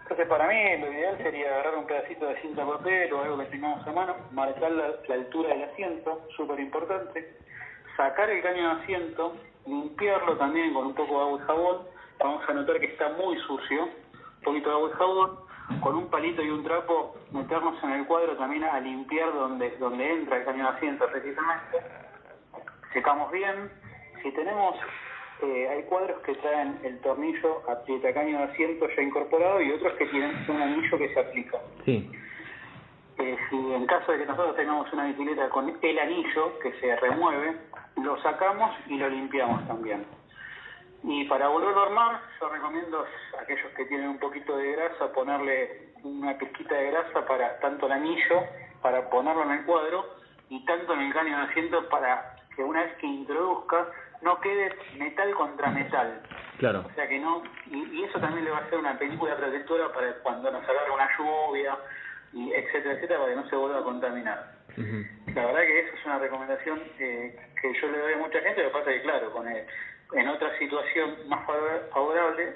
Entonces para mí lo ideal sería agarrar un pedacito de cinta papel o algo que tengamos a mano, marcar la, la altura del asiento, súper importante, sacar el caño de asiento, limpiarlo también con un poco de agua y jabón, vamos a notar que está muy sucio, un poquito de agua y jabón, con un palito y un trapo meternos en el cuadro también a limpiar donde, donde entra el caño de asiento precisamente, secamos bien, si tenemos, eh, hay cuadros que traen el tornillo aprieta caño de asiento ya incorporado y otros que tienen un anillo que se aplica. Sí. Eh, si en caso de que nosotros tengamos una bicicleta con el anillo que se remueve, lo sacamos y lo limpiamos también. Y para volverlo a armar, yo recomiendo a aquellos que tienen un poquito de grasa ponerle una pizquita de grasa para tanto el anillo, para ponerlo en el cuadro, y tanto en el caño de asiento para que una vez que introduzca no quede metal contra metal. Claro. O sea que no, y, y eso también le va a ser una película protectora para cuando nos agarre una lluvia, y etcétera, etcétera, para que no se vuelva a contaminar. La verdad que eso es una recomendación eh, que yo le doy a mucha gente, lo que pasa es que, claro, con el, en otra situación más favor- favorable,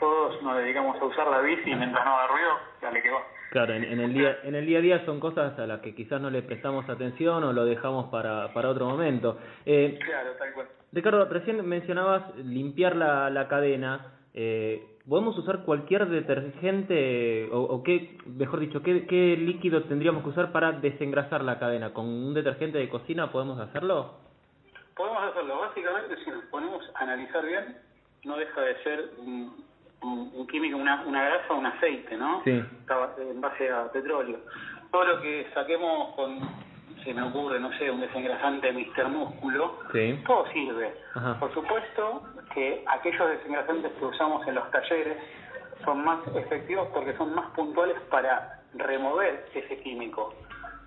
todos nos dedicamos a usar la bici y mientras no haga ruido, dale que va. Claro, en, en el día en el día a día son cosas a las que quizás no le prestamos atención o lo dejamos para, para otro momento. Eh, Claro, tal cual. Ricardo, recién mencionabas limpiar la, la cadena. Eh, ¿Podemos usar cualquier detergente o, o qué, mejor dicho, qué, qué líquido tendríamos que usar para desengrasar la cadena? ¿Con un detergente de cocina podemos hacerlo? Podemos hacerlo. Básicamente, si nos ponemos a analizar bien, no deja de ser un, un- un químico, una, una grasa o un aceite, ¿no? Sí. Está en base a petróleo. Todo lo que saquemos con, se me ocurre, no sé, un desengrasante Mister Músculo, Sí. todo sirve. Ajá. Por supuesto que aquellos desengrasantes que usamos en los talleres son más efectivos porque son más puntuales para remover ese químico.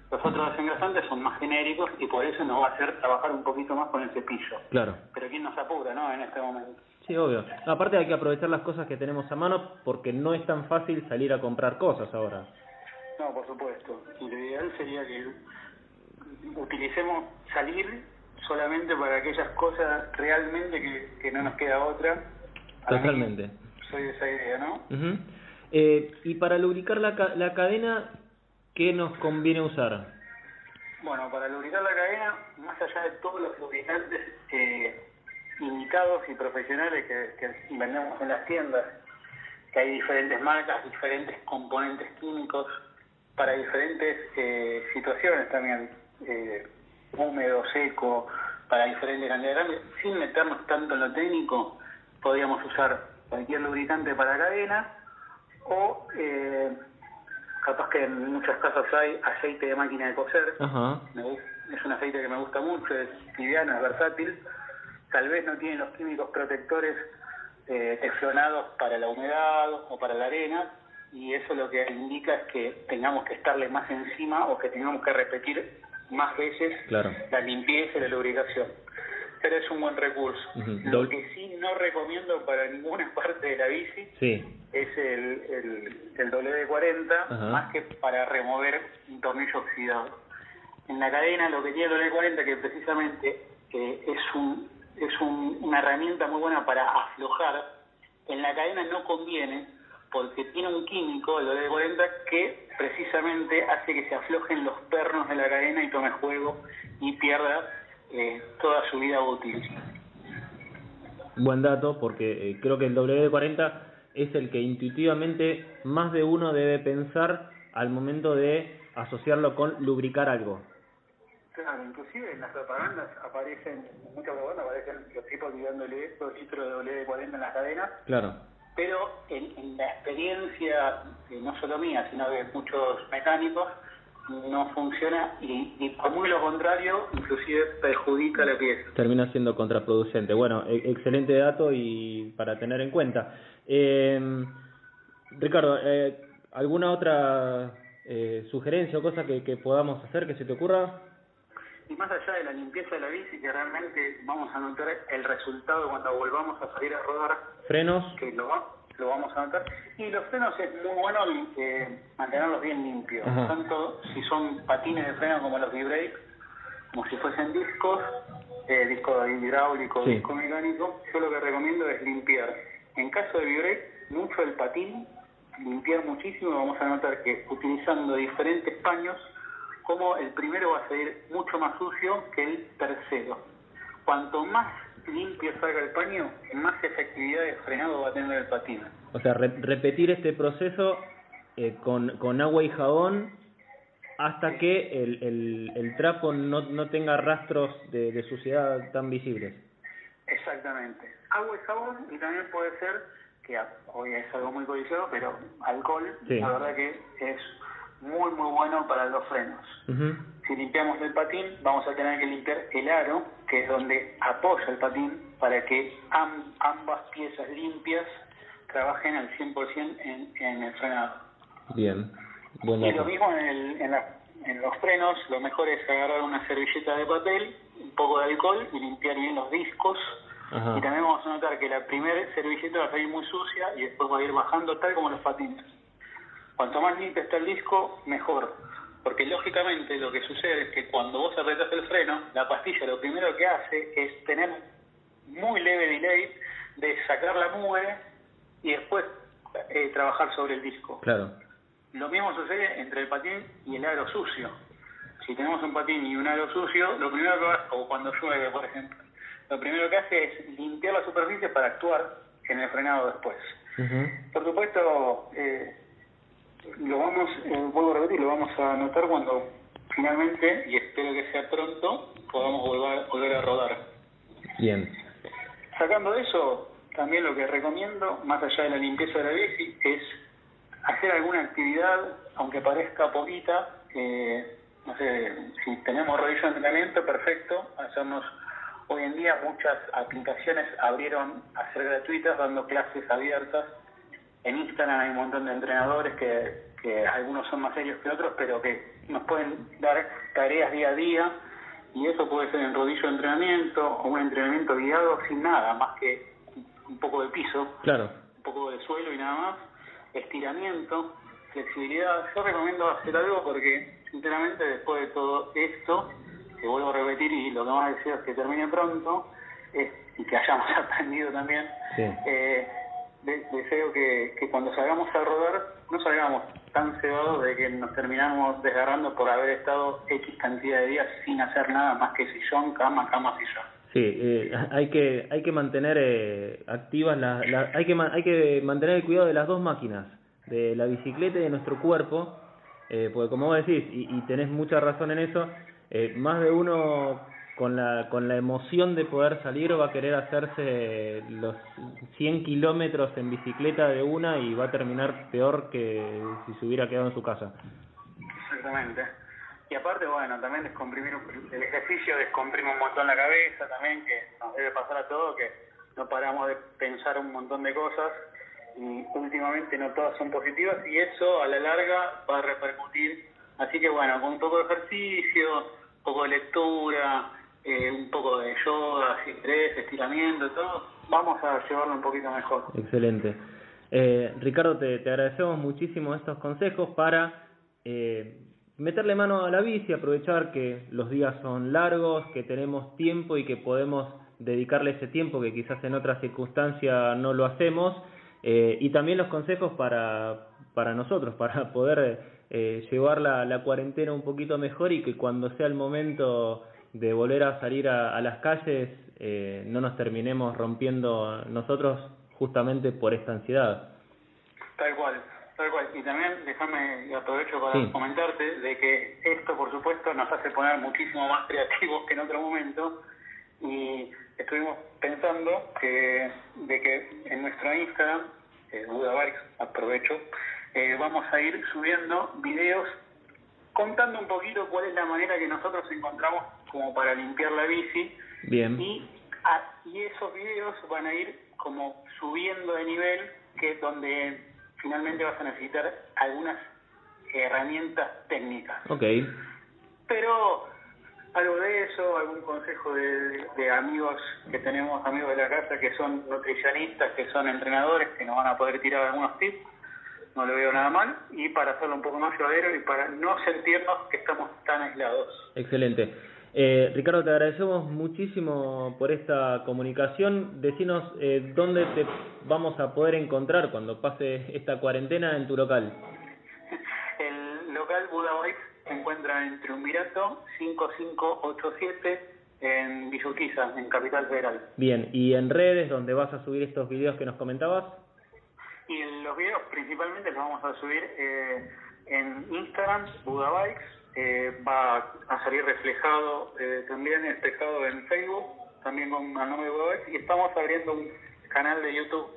Los otros desengrasantes son más genéricos y por eso nos va a hacer trabajar un poquito más con el cepillo. Claro. Pero ¿quién nos apura, no? En este momento. Sí, obvio. Aparte hay que aprovechar las cosas que tenemos a mano porque no es tan fácil salir a comprar cosas ahora. No, por supuesto. Y lo ideal sería que utilicemos salir solamente para aquellas cosas realmente que, que no nos queda otra. Totalmente. soy de esa idea, ¿no? Eh, y para lubricar la, ca- la cadena, ¿qué nos conviene usar? Bueno, para lubricar la cadena, más allá de todos los lubricantes eh, indicados y profesionales que, que vendemos en las tiendas, que hay diferentes marcas, diferentes componentes químicos para diferentes eh, situaciones también, eh, húmedo, seco, para diferentes cantidades grandes, sin meternos tanto en lo técnico, podríamos usar cualquier lubricante para cadena o eh, capaz que en muchas casas hay aceite de máquina de coser, Ajá. es un aceite que me gusta mucho, es liviano, es versátil. Tal vez no tiene los químicos protectores eh, teflonados para la humedad o para la arena, y eso lo que indica es que tengamos que estarle más encima o que tengamos que repetir más veces Claro. la limpieza y la lubricación. Pero es un buen recurso. Lo que sí no recomiendo para ninguna parte de la bici Sí. es el, el, el WD-40, Ajá. más que para remover un tornillo oxidado. En la cadena lo que tiene el WD-40 que precisamente eh, es, un, es un- una herramienta muy buena para aflojar, en la cadena no conviene porque tiene un químico, el WD-40, que precisamente hace que se aflojen los pernos de la cadena y tome juego y pierda eh, toda su vida útil. Buen dato porque eh, creo que el WD-40 es el que intuitivamente más de uno debe pensar al momento de asociarlo con lubricar algo. Claro, inclusive en las propagandas aparecen, en muchas propagandas aparecen los tipos tirándole dos litros de WD-40 en las cadenas, Claro. Pero en, en la experiencia, eh, no solo mía, sino de muchos mecánicos, no funciona y, y por muy lo contrario, inclusive perjudica la pieza. termina siendo contraproducente. Bueno, e- excelente dato y para tener en cuenta. Eh, Ricardo, eh, ¿alguna otra eh, sugerencia o cosa que, que podamos hacer que se te ocurra? Y más allá de la limpieza de la bici, que realmente vamos a notar el resultado cuando volvamos a salir a rodar, Frenos, que lo, lo vamos a notar. Y los frenos es muy bueno eh, mantenerlos bien limpios, Ajá. tanto si son patines de freno como los V-brake, como si fuesen discos, eh, disco hidráulico, Sí. disco mecánico, yo lo que recomiendo es limpiar. En caso de V-brake, mucho el patín, limpiar muchísimo, vamos a notar que utilizando diferentes paños, como el primero va a salir mucho más sucio que el tercero. Cuanto más limpio salga el paño, más efectividad de frenado va a tener el patín. o sea, re- repetir este proceso eh, con, con agua y jabón hasta que el, el, el trapo no, no tenga rastros de, de suciedad tan visibles. Exactamente. Agua y jabón y también puede ser, que a- hoy es algo muy codiciado, pero alcohol, Sí. la verdad que es muy muy bueno para los frenos. Si limpiamos el patín, vamos a tener que limpiar el aro, que es donde apoya el patín, para que am- ambas piezas limpias trabajen al 100% en, en el frenado. Bien, buen Y lo mismo en, el- en, la- en los frenos, lo mejor es agarrar una servilleta de papel, un poco de alcohol y limpiar bien los discos Y también vamos a notar que la primera servilleta va a salir muy sucia y después va a ir bajando tal como los patines. Cuanto más limpio está el disco, mejor. Porque lógicamente lo que sucede es que cuando vos apretás el freno, la pastilla lo primero que hace es tener muy leve delay de sacar la mugre y después eh, trabajar sobre el disco. Claro. Lo mismo sucede entre el patín y el aro sucio. Si tenemos un patín y un aro sucio, lo primero que va, o cuando llueve, por ejemplo, lo primero que hace es limpiar la superficie para actuar en el frenado después. Por supuesto, eh, lo vamos, eh, vuelvo a repetir, lo vamos a notar cuando finalmente, y espero que sea pronto, podamos volver, volver a rodar. Bien. Sacando eso, también lo que recomiendo, más allá de la limpieza de la bici, es hacer alguna actividad, aunque parezca poquita, eh, no sé, si tenemos rodillo de entrenamiento, perfecto, hacernos Hoy en día muchas aplicaciones abrieron a ser gratuitas dando clases abiertas. En Instagram hay un montón de entrenadores que, que algunos son más serios que otros, pero que nos pueden dar tareas día a día y eso puede ser en rodillo de entrenamiento o un entrenamiento guiado sin nada, más que un poco de piso, claro. un poco de suelo y nada más, estiramiento, flexibilidad. Yo recomiendo hacer algo porque, sinceramente, después de todo esto, que vuelvo a repetir y lo que más deseo es que termine pronto y que hayamos aprendido también. Eh, deseo que, que cuando salgamos a rodar no salgamos tan cebados de que nos terminamos desgarrando por haber estado X cantidad de días sin hacer nada más que sillón, cama, cama, sillón. Sí, eh, hay que hay que mantener eh, activas las hay que hay que mantener el cuidado de las dos máquinas, de la bicicleta y de nuestro cuerpo, eh, porque como vos decís y, y tenés mucha razón en eso, eh, más de uno con la, con la emoción de poder salir va a querer hacerse los 100 kilómetros en bicicleta de una y va a terminar peor que si se hubiera quedado en su casa. Exactamente. Y aparte, bueno, también descomprimir el ejercicio descomprime un montón la cabeza también, que nos debe pasar a todos, que no paramos de pensar un montón de cosas y últimamente no todas son positivas y eso a la larga va a repercutir. Así que bueno, con un poco de ejercicio, poco de lectura, eh, un poco de yoga, estrés, estiramiento, todo, vamos a llevarlo un poquito mejor. Excelente. Eh, Ricardo, te, te, agradecemos muchísimo estos consejos para eh, meterle mano a la bici, aprovechar que los días son largos, que tenemos tiempo y que podemos dedicarle ese tiempo que quizás en otras circunstancias no lo hacemos, eh, y también los consejos para, para nosotros, para poder eh, llevar la cuarentena un poquito mejor y que cuando sea el momento de volver a salir a, a las calles eh, no nos terminemos rompiendo nosotros justamente por esta ansiedad. Tal cual, tal cual. Y también déjame, aprovecho para sí. comentarte de que esto, por supuesto, nos hace poner muchísimo más creativos que en otro momento. Y estuvimos pensando que de que en nuestro Instagram, eh, Buda Bikes, aprovecho, eh, vamos a ir subiendo videos contando un poquito cuál es la manera que nosotros encontramos como para limpiar la bici. Bien. Y, ah, y esos videos van a ir como subiendo de nivel, que es donde finalmente vas a necesitar algunas herramientas técnicas. Ok. Pero algo de eso, algún consejo de, de amigos que tenemos, amigos de la casa que son nutricionistas, que son entrenadores, que nos van a poder tirar algunos tips no le veo nada mal, y para hacerlo un poco más llevadero y para no sentirnos que estamos tan aislados. Excelente. Eh, Ricardo, te agradecemos muchísimo por esta comunicación. Decinos eh, dónde te vamos a poder encontrar cuando pase esta cuarentena en tu local. El local Buda Bikes se encuentra en Triunvirato 5587 en Villurquiza, en Capital Federal. Bien, ¿y en redes donde vas a subir estos videos que nos comentabas? Y los videos principalmente los vamos a subir eh, en Instagram, Buda Bikes, eh, va a salir reflejado eh, también espejado en Facebook, también con el nombre de Buda Bikes, y estamos abriendo un canal de YouTube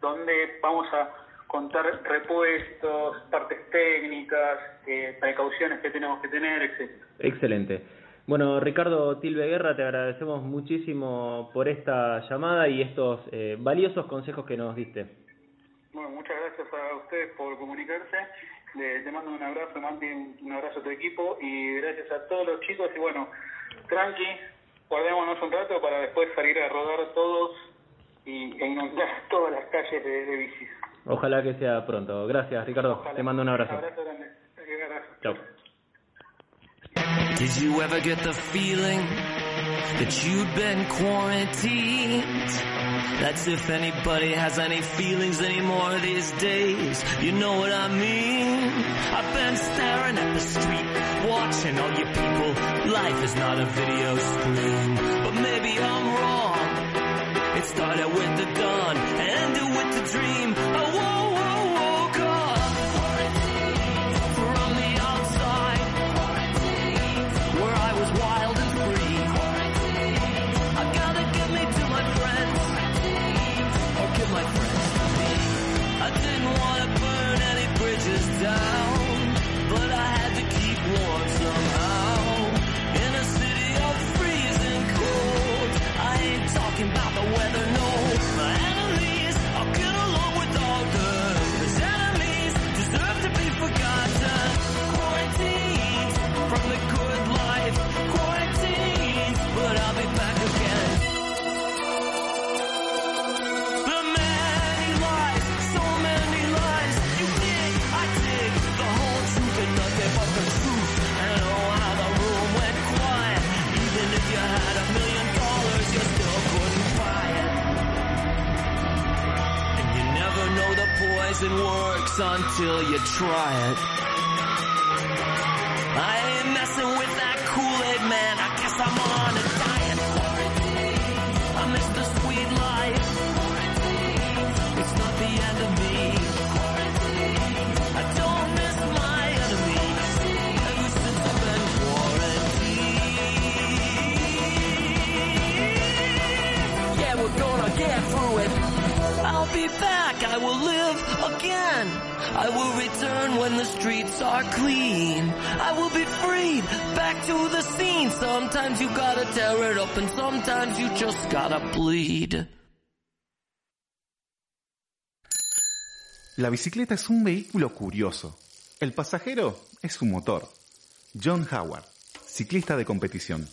donde vamos a contar repuestos, partes técnicas, eh, precauciones que tenemos que tener, etc. Excelente. Bueno, Ricardo Tilbe Guerra, te agradecemos muchísimo por esta llamada y estos eh, valiosos consejos que nos diste. Bueno, muchas gracias a ustedes por comunicarse. Le, te mando un abrazo, Manti, un abrazo a tu equipo y gracias a todos los chicos. Y bueno, tranqui, guardémonos un rato para después salir a rodar todos y e inundar todas las calles de, de bicis. Ojalá que sea pronto. Gracias, Ricardo. Ojalá. Te mando un abrazo. Abrazo grande. Un abrazo. Chao. Did you ever get the feeling that you'd been quarantined? That's if anybody has any feelings anymore these days. You know what I mean? I've been staring at the street, watching all you people. Life is not a video screen, but maybe I'm La bicicleta es un vehículo curioso. El pasajero es su motor. John Howard, ciclista de competición.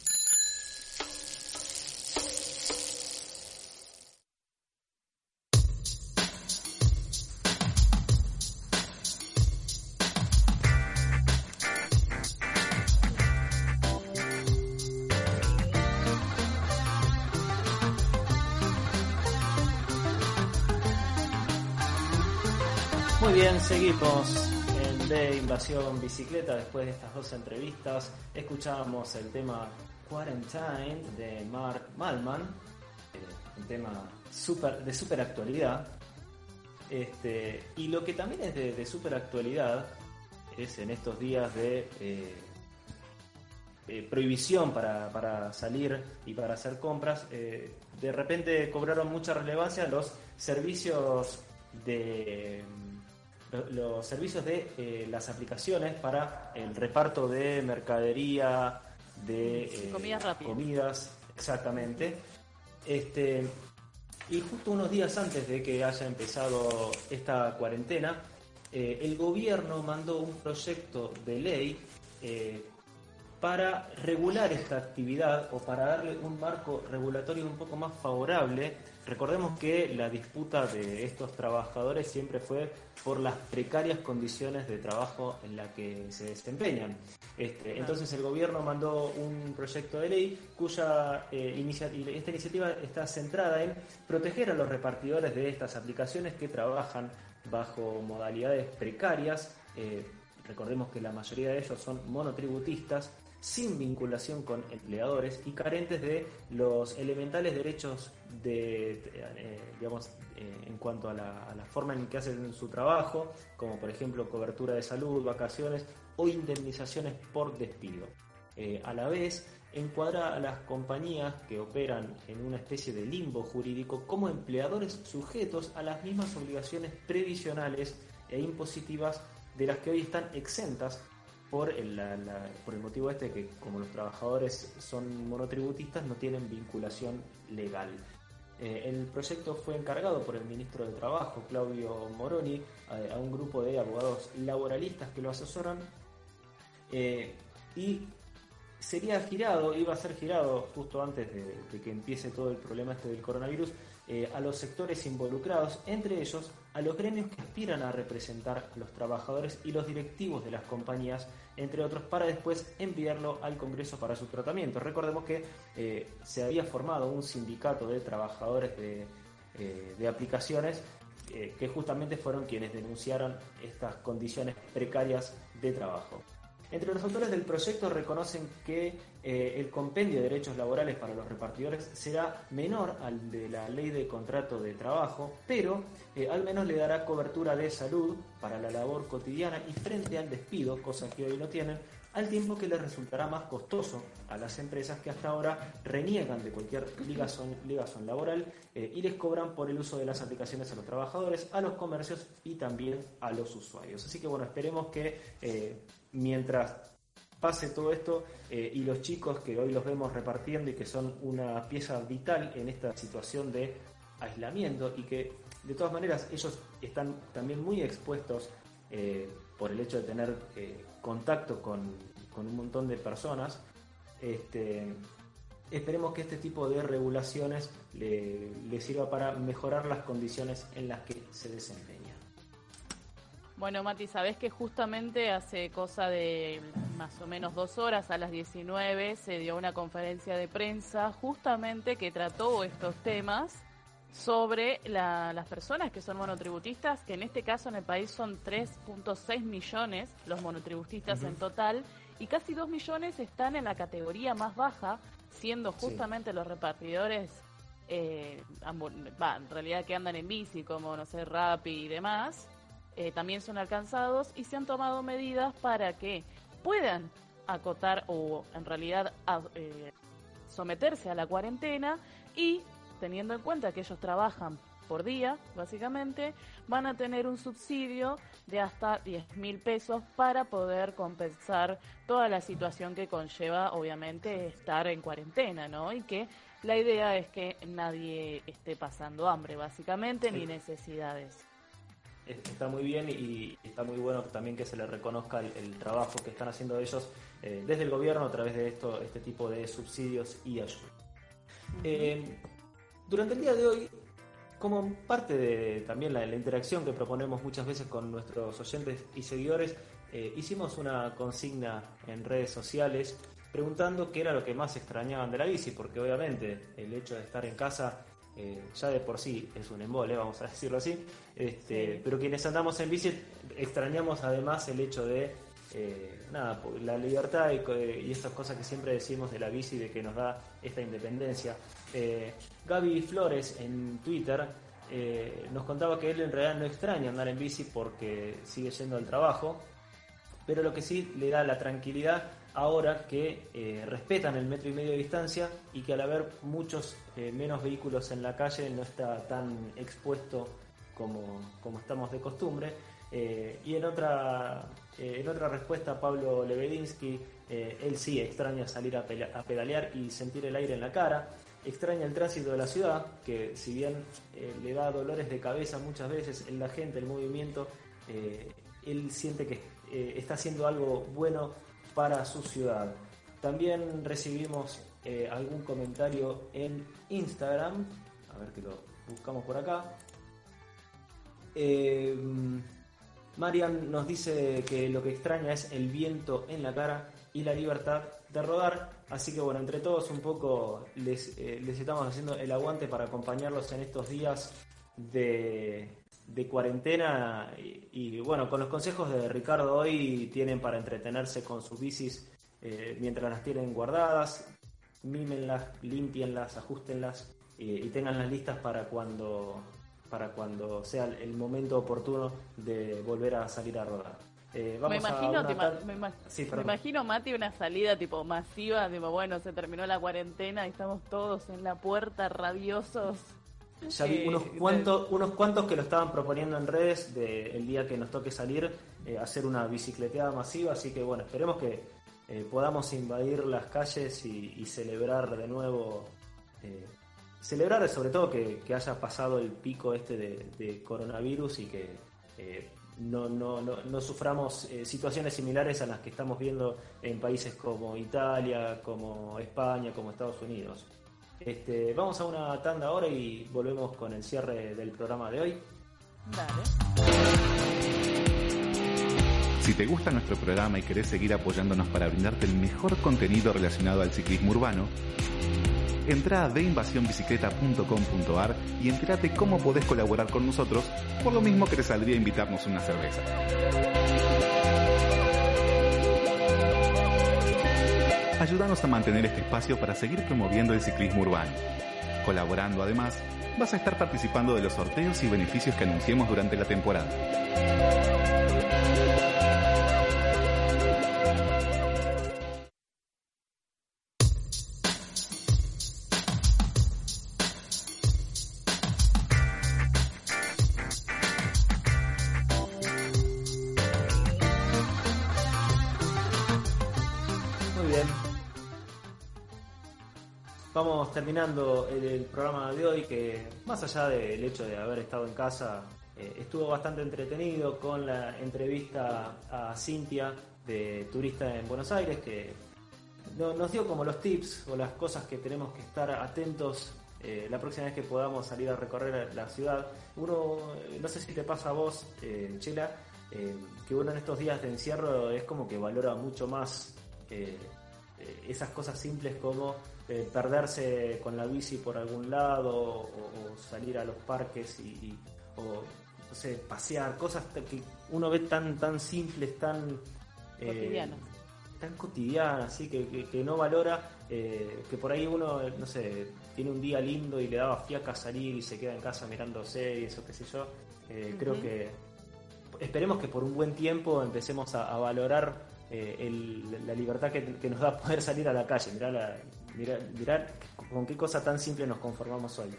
Bien, seguimos en de Invasión Bicicleta después de estas dos entrevistas. Escuchábamos el tema Quarantine de Mark Malman, un tema super, de super actualidad. Este, y lo que también es de, de super actualidad es en estos días de eh, eh, prohibición para, para salir y para hacer compras, eh, de repente cobraron mucha relevancia los servicios de los servicios de eh, las aplicaciones para el reparto de mercadería, de eh, Comidas rápidas. comidas, exactamente. Este, y justo unos días antes de que haya empezado esta cuarentena, eh, el gobierno mandó un proyecto de ley eh, para regular esta actividad o para darle un marco regulatorio un poco más favorable. Recordemos que la disputa de estos trabajadores siempre fue por las precarias condiciones de trabajo en las que se desempeñan. Este, entonces el gobierno mandó un proyecto de ley cuya eh, inicia- esta iniciativa está centrada en proteger a los repartidores de estas aplicaciones que trabajan bajo modalidades precarias. Eh, recordemos que la mayoría de ellos son monotributistas sin vinculación con empleadores y carentes de los elementales derechos de, eh, digamos, eh, en cuanto a la, forma en que hacen su trabajo, como por ejemplo cobertura de salud, vacaciones o indemnizaciones por despido. Eh, a la vez, encuadra a las compañías que operan en una especie de limbo jurídico como empleadores sujetos a las mismas obligaciones previsionales e impositivas de las que hoy están exentas por el, motivo este que como los trabajadores son monotributistas no tienen vinculación legal. Eh, el proyecto fue encargado por el ministro de Trabajo, Claudio Moroni, a, un grupo de abogados laboralistas que lo asesoran eh, y sería girado, iba a ser girado justo antes de, de que empiece todo el problema este del coronavirus, eh, a los sectores involucrados, entre ellos a los gremios que aspiran a representar a los trabajadores y los directivos de las compañías, entre otros, para después enviarlo al Congreso para su tratamiento. Recordemos que eh, se había formado un sindicato de trabajadores de, eh, aplicaciones eh, que justamente fueron quienes denunciaron estas condiciones precarias de trabajo. Entre los autores del proyecto reconocen que eh, el compendio de derechos laborales para los repartidores será menor al de la ley de contrato de trabajo, pero eh, al menos le dará cobertura de salud para la labor cotidiana y frente al despido, cosa que hoy no tienen, al tiempo que les resultará más costoso a las empresas que hasta ahora reniegan de cualquier ligazón, laboral eh, y les cobran por el uso de las aplicaciones a los trabajadores, a los comercios y también a los usuarios. Así que bueno, esperemos que mientras pase todo esto eh, y los chicos que hoy los vemos repartiendo y que son una pieza vital en esta situación de aislamiento y que de todas maneras ellos están también muy expuestos eh, por el hecho de tener eh, contacto con, con un montón de personas, este, esperemos que este tipo de regulaciones le, le sirva para mejorar las condiciones en las que se desempeña. Bueno, Mati, sabés que justamente hace cosa de más o menos dos horas, a las 19, se dio una conferencia de prensa justamente que trató estos temas sobre la- las personas que son monotributistas, que en este caso en el país son 3.6 millones los monotributistas en total, y casi 2 millones están en la categoría más baja, siendo Sí. justamente los repartidores, eh, en realidad que andan en bici, como, no sé, Rappi y demás, eh, también son alcanzados y se han tomado medidas para que puedan acotar o en realidad a- eh, someterse a la cuarentena y teniendo en cuenta que ellos trabajan por día, básicamente, van a tener un subsidio de hasta 10 mil pesos para poder compensar toda la situación que conlleva, obviamente, estar en cuarentena, ¿no? Y que la idea es que nadie esté pasando hambre, básicamente, ni necesidades. Es- está muy bien y está muy bueno también que se le reconozca el, trabajo que están haciendo ellos eh, desde el gobierno a través de esto, este tipo de subsidios y ayuda. Eh, durante el día de hoy, como parte de también la, la interacción que proponemos muchas veces con nuestros oyentes y seguidores, eh, hicimos una consigna en redes sociales preguntando qué era lo que más extrañaban de la bici, porque obviamente el hecho de estar en casa eh, ya de por sí es un embole, vamos a decirlo así, este, Sí. pero quienes andamos en bici extrañamos además el hecho de eh, nada, la libertad y, co- y estas cosas que siempre decimos de la bici, de que nos da esta independencia. Eh, Gaby Flores en Twitter eh, nos contaba que él en realidad no extraña andar en bici porque sigue yendo al trabajo, pero lo que sí le da la tranquilidad ahora que eh, respetan el metro y medio de distancia y que al haber muchos eh, menos vehículos en la calle no está tan expuesto como, como estamos de costumbre. Eh, y en otra, en otra respuesta, Pablo Lebedinsky, él sí extraña salir a, pedalear y sentir el aire en la cara, extraña el tránsito de la ciudad, que si bien le da dolores de cabeza muchas veces en la gente, el movimiento, él siente que está haciendo algo bueno para su ciudad. También recibimos eh, algún comentario en Instagram, a ver que lo buscamos por acá. Eh, Marian nos dice que lo que extraña es el viento en la cara y la libertad de rodar. Así que bueno, entre todos un poco les, eh, les estamos haciendo el aguante para acompañarlos en estos días de, de cuarentena. Y, y, bueno, con los consejos de Ricardo hoy tienen para entretenerse con sus bicis eh, mientras las tienen guardadas. Mímenlas, limpienlas, ajustenlas eh, y tenganlas listas para cuando para cuando sea el momento oportuno de volver a salir a rodar. Eh, Me vamos a imagino, una tan- me, ima- Sí, me perdón. imagino, Mati, una salida tipo masiva, tipo, bueno, se terminó la cuarentena y estamos todos en la puerta rabiosos. Ya vi Eh, unos cuantos, unos cuantos que lo estaban proponiendo en redes de el día que nos toque salir, eh, hacer una bicicleteada masiva, así que bueno, esperemos que eh, podamos invadir las calles y, y celebrar de nuevo, eh, celebrar sobre todo que, que haya pasado el pico este de, de coronavirus y que eh, no, no, no, no suframos eh, situaciones similares a las que estamos viendo en países como Italia, como España, como Estados Unidos. Este, vamos a una tanda ahora y volvemos con el cierre del programa de hoy. Si te gusta nuestro programa y querés seguir apoyándonos para brindarte el mejor contenido relacionado al ciclismo urbano, entra a deinvasionbicicleta.com.ar y entérate cómo podés colaborar con nosotros, por lo mismo que te saldría invitarnos una cerveza. Ayúdanos a mantener este espacio para seguir promoviendo el ciclismo urbano. Colaborando además, vas a estar participando de los sorteos y beneficios que anunciemos durante la temporada. Vamos terminando el, programa de hoy que más allá del hecho de haber estado en casa, eh, estuvo bastante entretenido con la entrevista a Cintia de Turista en Buenos Aires que no- nos dio como los tips o las cosas que tenemos que estar atentos eh, la próxima vez que podamos salir a recorrer la ciudad. Uno, no sé si te pasa a vos, eh, Chela, eh, que uno en estos días de encierro es como que valora mucho más esas cosas simples como eh, perderse con la bici por algún lado o, o salir a los parques y, y- o no sé, pasear, cosas que uno ve tan tan simples, tan eh, Cotidianas. tan cotidianas, así que, que- que no valora, eh, que por ahí uno, no sé, tiene un día lindo y le daba fiaca salir y se queda en casa mirando series o qué sé yo. Eh, Creo que esperemos que por un buen tiempo empecemos a, a valorar el- la libertad que, que nos da poder salir a la calle. Mirá, la- mirá con qué cosa tan simple nos conformamos hoy.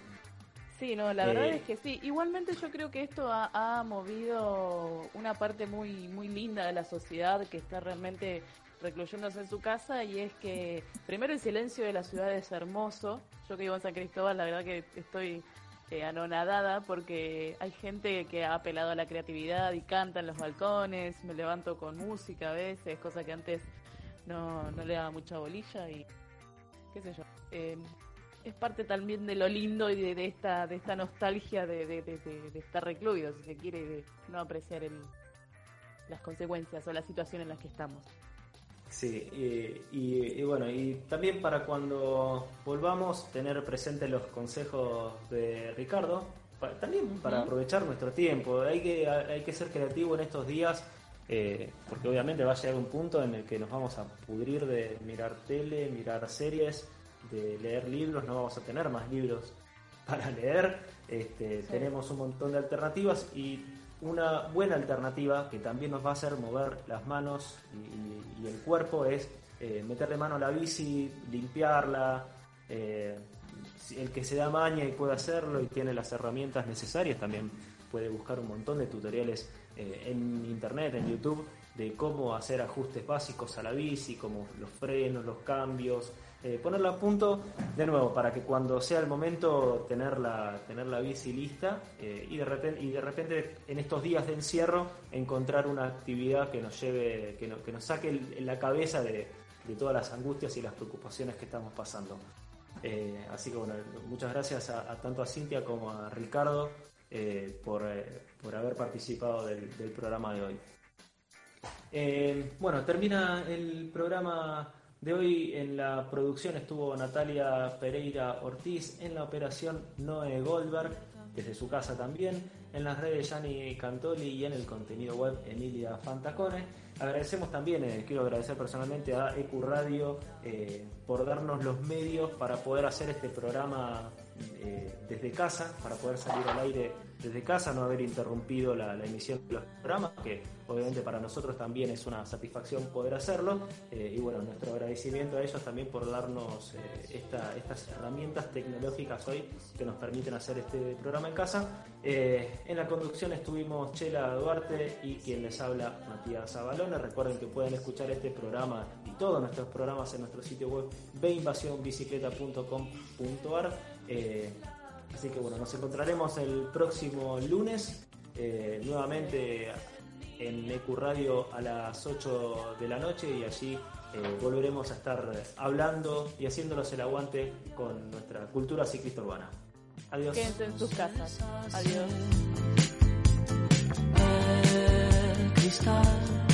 Sí, no, la verdad Eh, es que sí. Igualmente yo creo que esto ha, ha movido una parte muy, muy linda de la sociedad que está realmente recluyéndose en su casa y es que primero el silencio de la ciudad es hermoso. Yo que vivo en San Cristóbal, la verdad que estoy eh, anonadada porque hay gente que ha apelado a la creatividad y canta en los balcones, me levanto con música a veces, cosa que antes no, no le daba mucha bolilla y qué sé yo. Eh, es parte también de lo lindo y de, de esta de esta nostalgia de, de, de- estar recluido, si se quiere, de no apreciar el, las consecuencias o la situación en la que estamos. Sí, y, y- y bueno, y también para cuando volvamos tener presentes los consejos de Ricardo, pa- también para aprovechar nuestro tiempo. Hay que, hay que ser creativo en estos días, eh, porque obviamente va a llegar un punto en el que nos vamos a pudrir de mirar tele, mirar series, de leer libros, no vamos a tener más libros para leer. Este, Tenemos un montón de alternativas y una buena alternativa que también nos va a hacer mover las manos y, y- y el cuerpo es eh, meterle mano a la bici, limpiarla. eh, el que se da maña y puede hacerlo y tiene las herramientas necesarias también puede buscar un montón de tutoriales eh, en internet, en YouTube, de cómo hacer ajustes básicos a la bici, como los frenos, los cambios, eh, ponerla a punto de nuevo para que cuando sea el momento tener la, tener la bici lista eh, y, de repente, y de repente en estos días de encierro encontrar una actividad que nos lleve, que, no- que nos saque el- la cabeza de, de todas las angustias y las preocupaciones que estamos pasando. Así que bueno, muchas gracias a, a tanto a Cintia como a Ricardo eh, por, eh, por haber participado del, programa de hoy. Eh, bueno, termina el programa de hoy. En la producción estuvo Natalia Pereira Ortiz, en la operación Noé Goldberg, desde su casa también, en las redes Gianni Cantoli y en el contenido web Emilia Fantacone. Agradecemos también, quiero agradecer personalmente a EQ Radio por darnos los medios para poder hacer este programa eh, desde casa, para poder salir al aire desde casa, no haber interrumpido la, emisión de los programas, que obviamente para nosotros también es una satisfacción poder hacerlo. Eh, y bueno, nuestro agradecimiento a ellos también por darnos eh, esta- estas herramientas tecnológicas hoy que nos permiten hacer este programa en casa. En la conducción estuvimos Chela Duarte y quien les habla Matías Zabalona. Recuerden que pueden escuchar este programa y todos nuestros programas en nuestro sitio web veinvasionbicicleta.com.ar. Eh, así que bueno, nos encontraremos el próximo lunes, eh, nuevamente en EQ Radio a las 8 de la noche y allí eh, volveremos a estar hablando y haciéndonos el aguante con nuestra cultura ciclista urbana. Adiós. Quédense en sus casas. Adiós. El cristal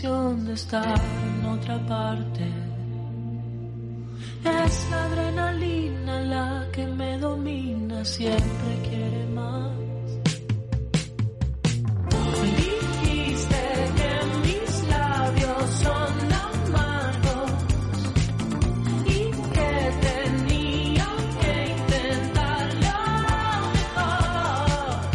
condición de estar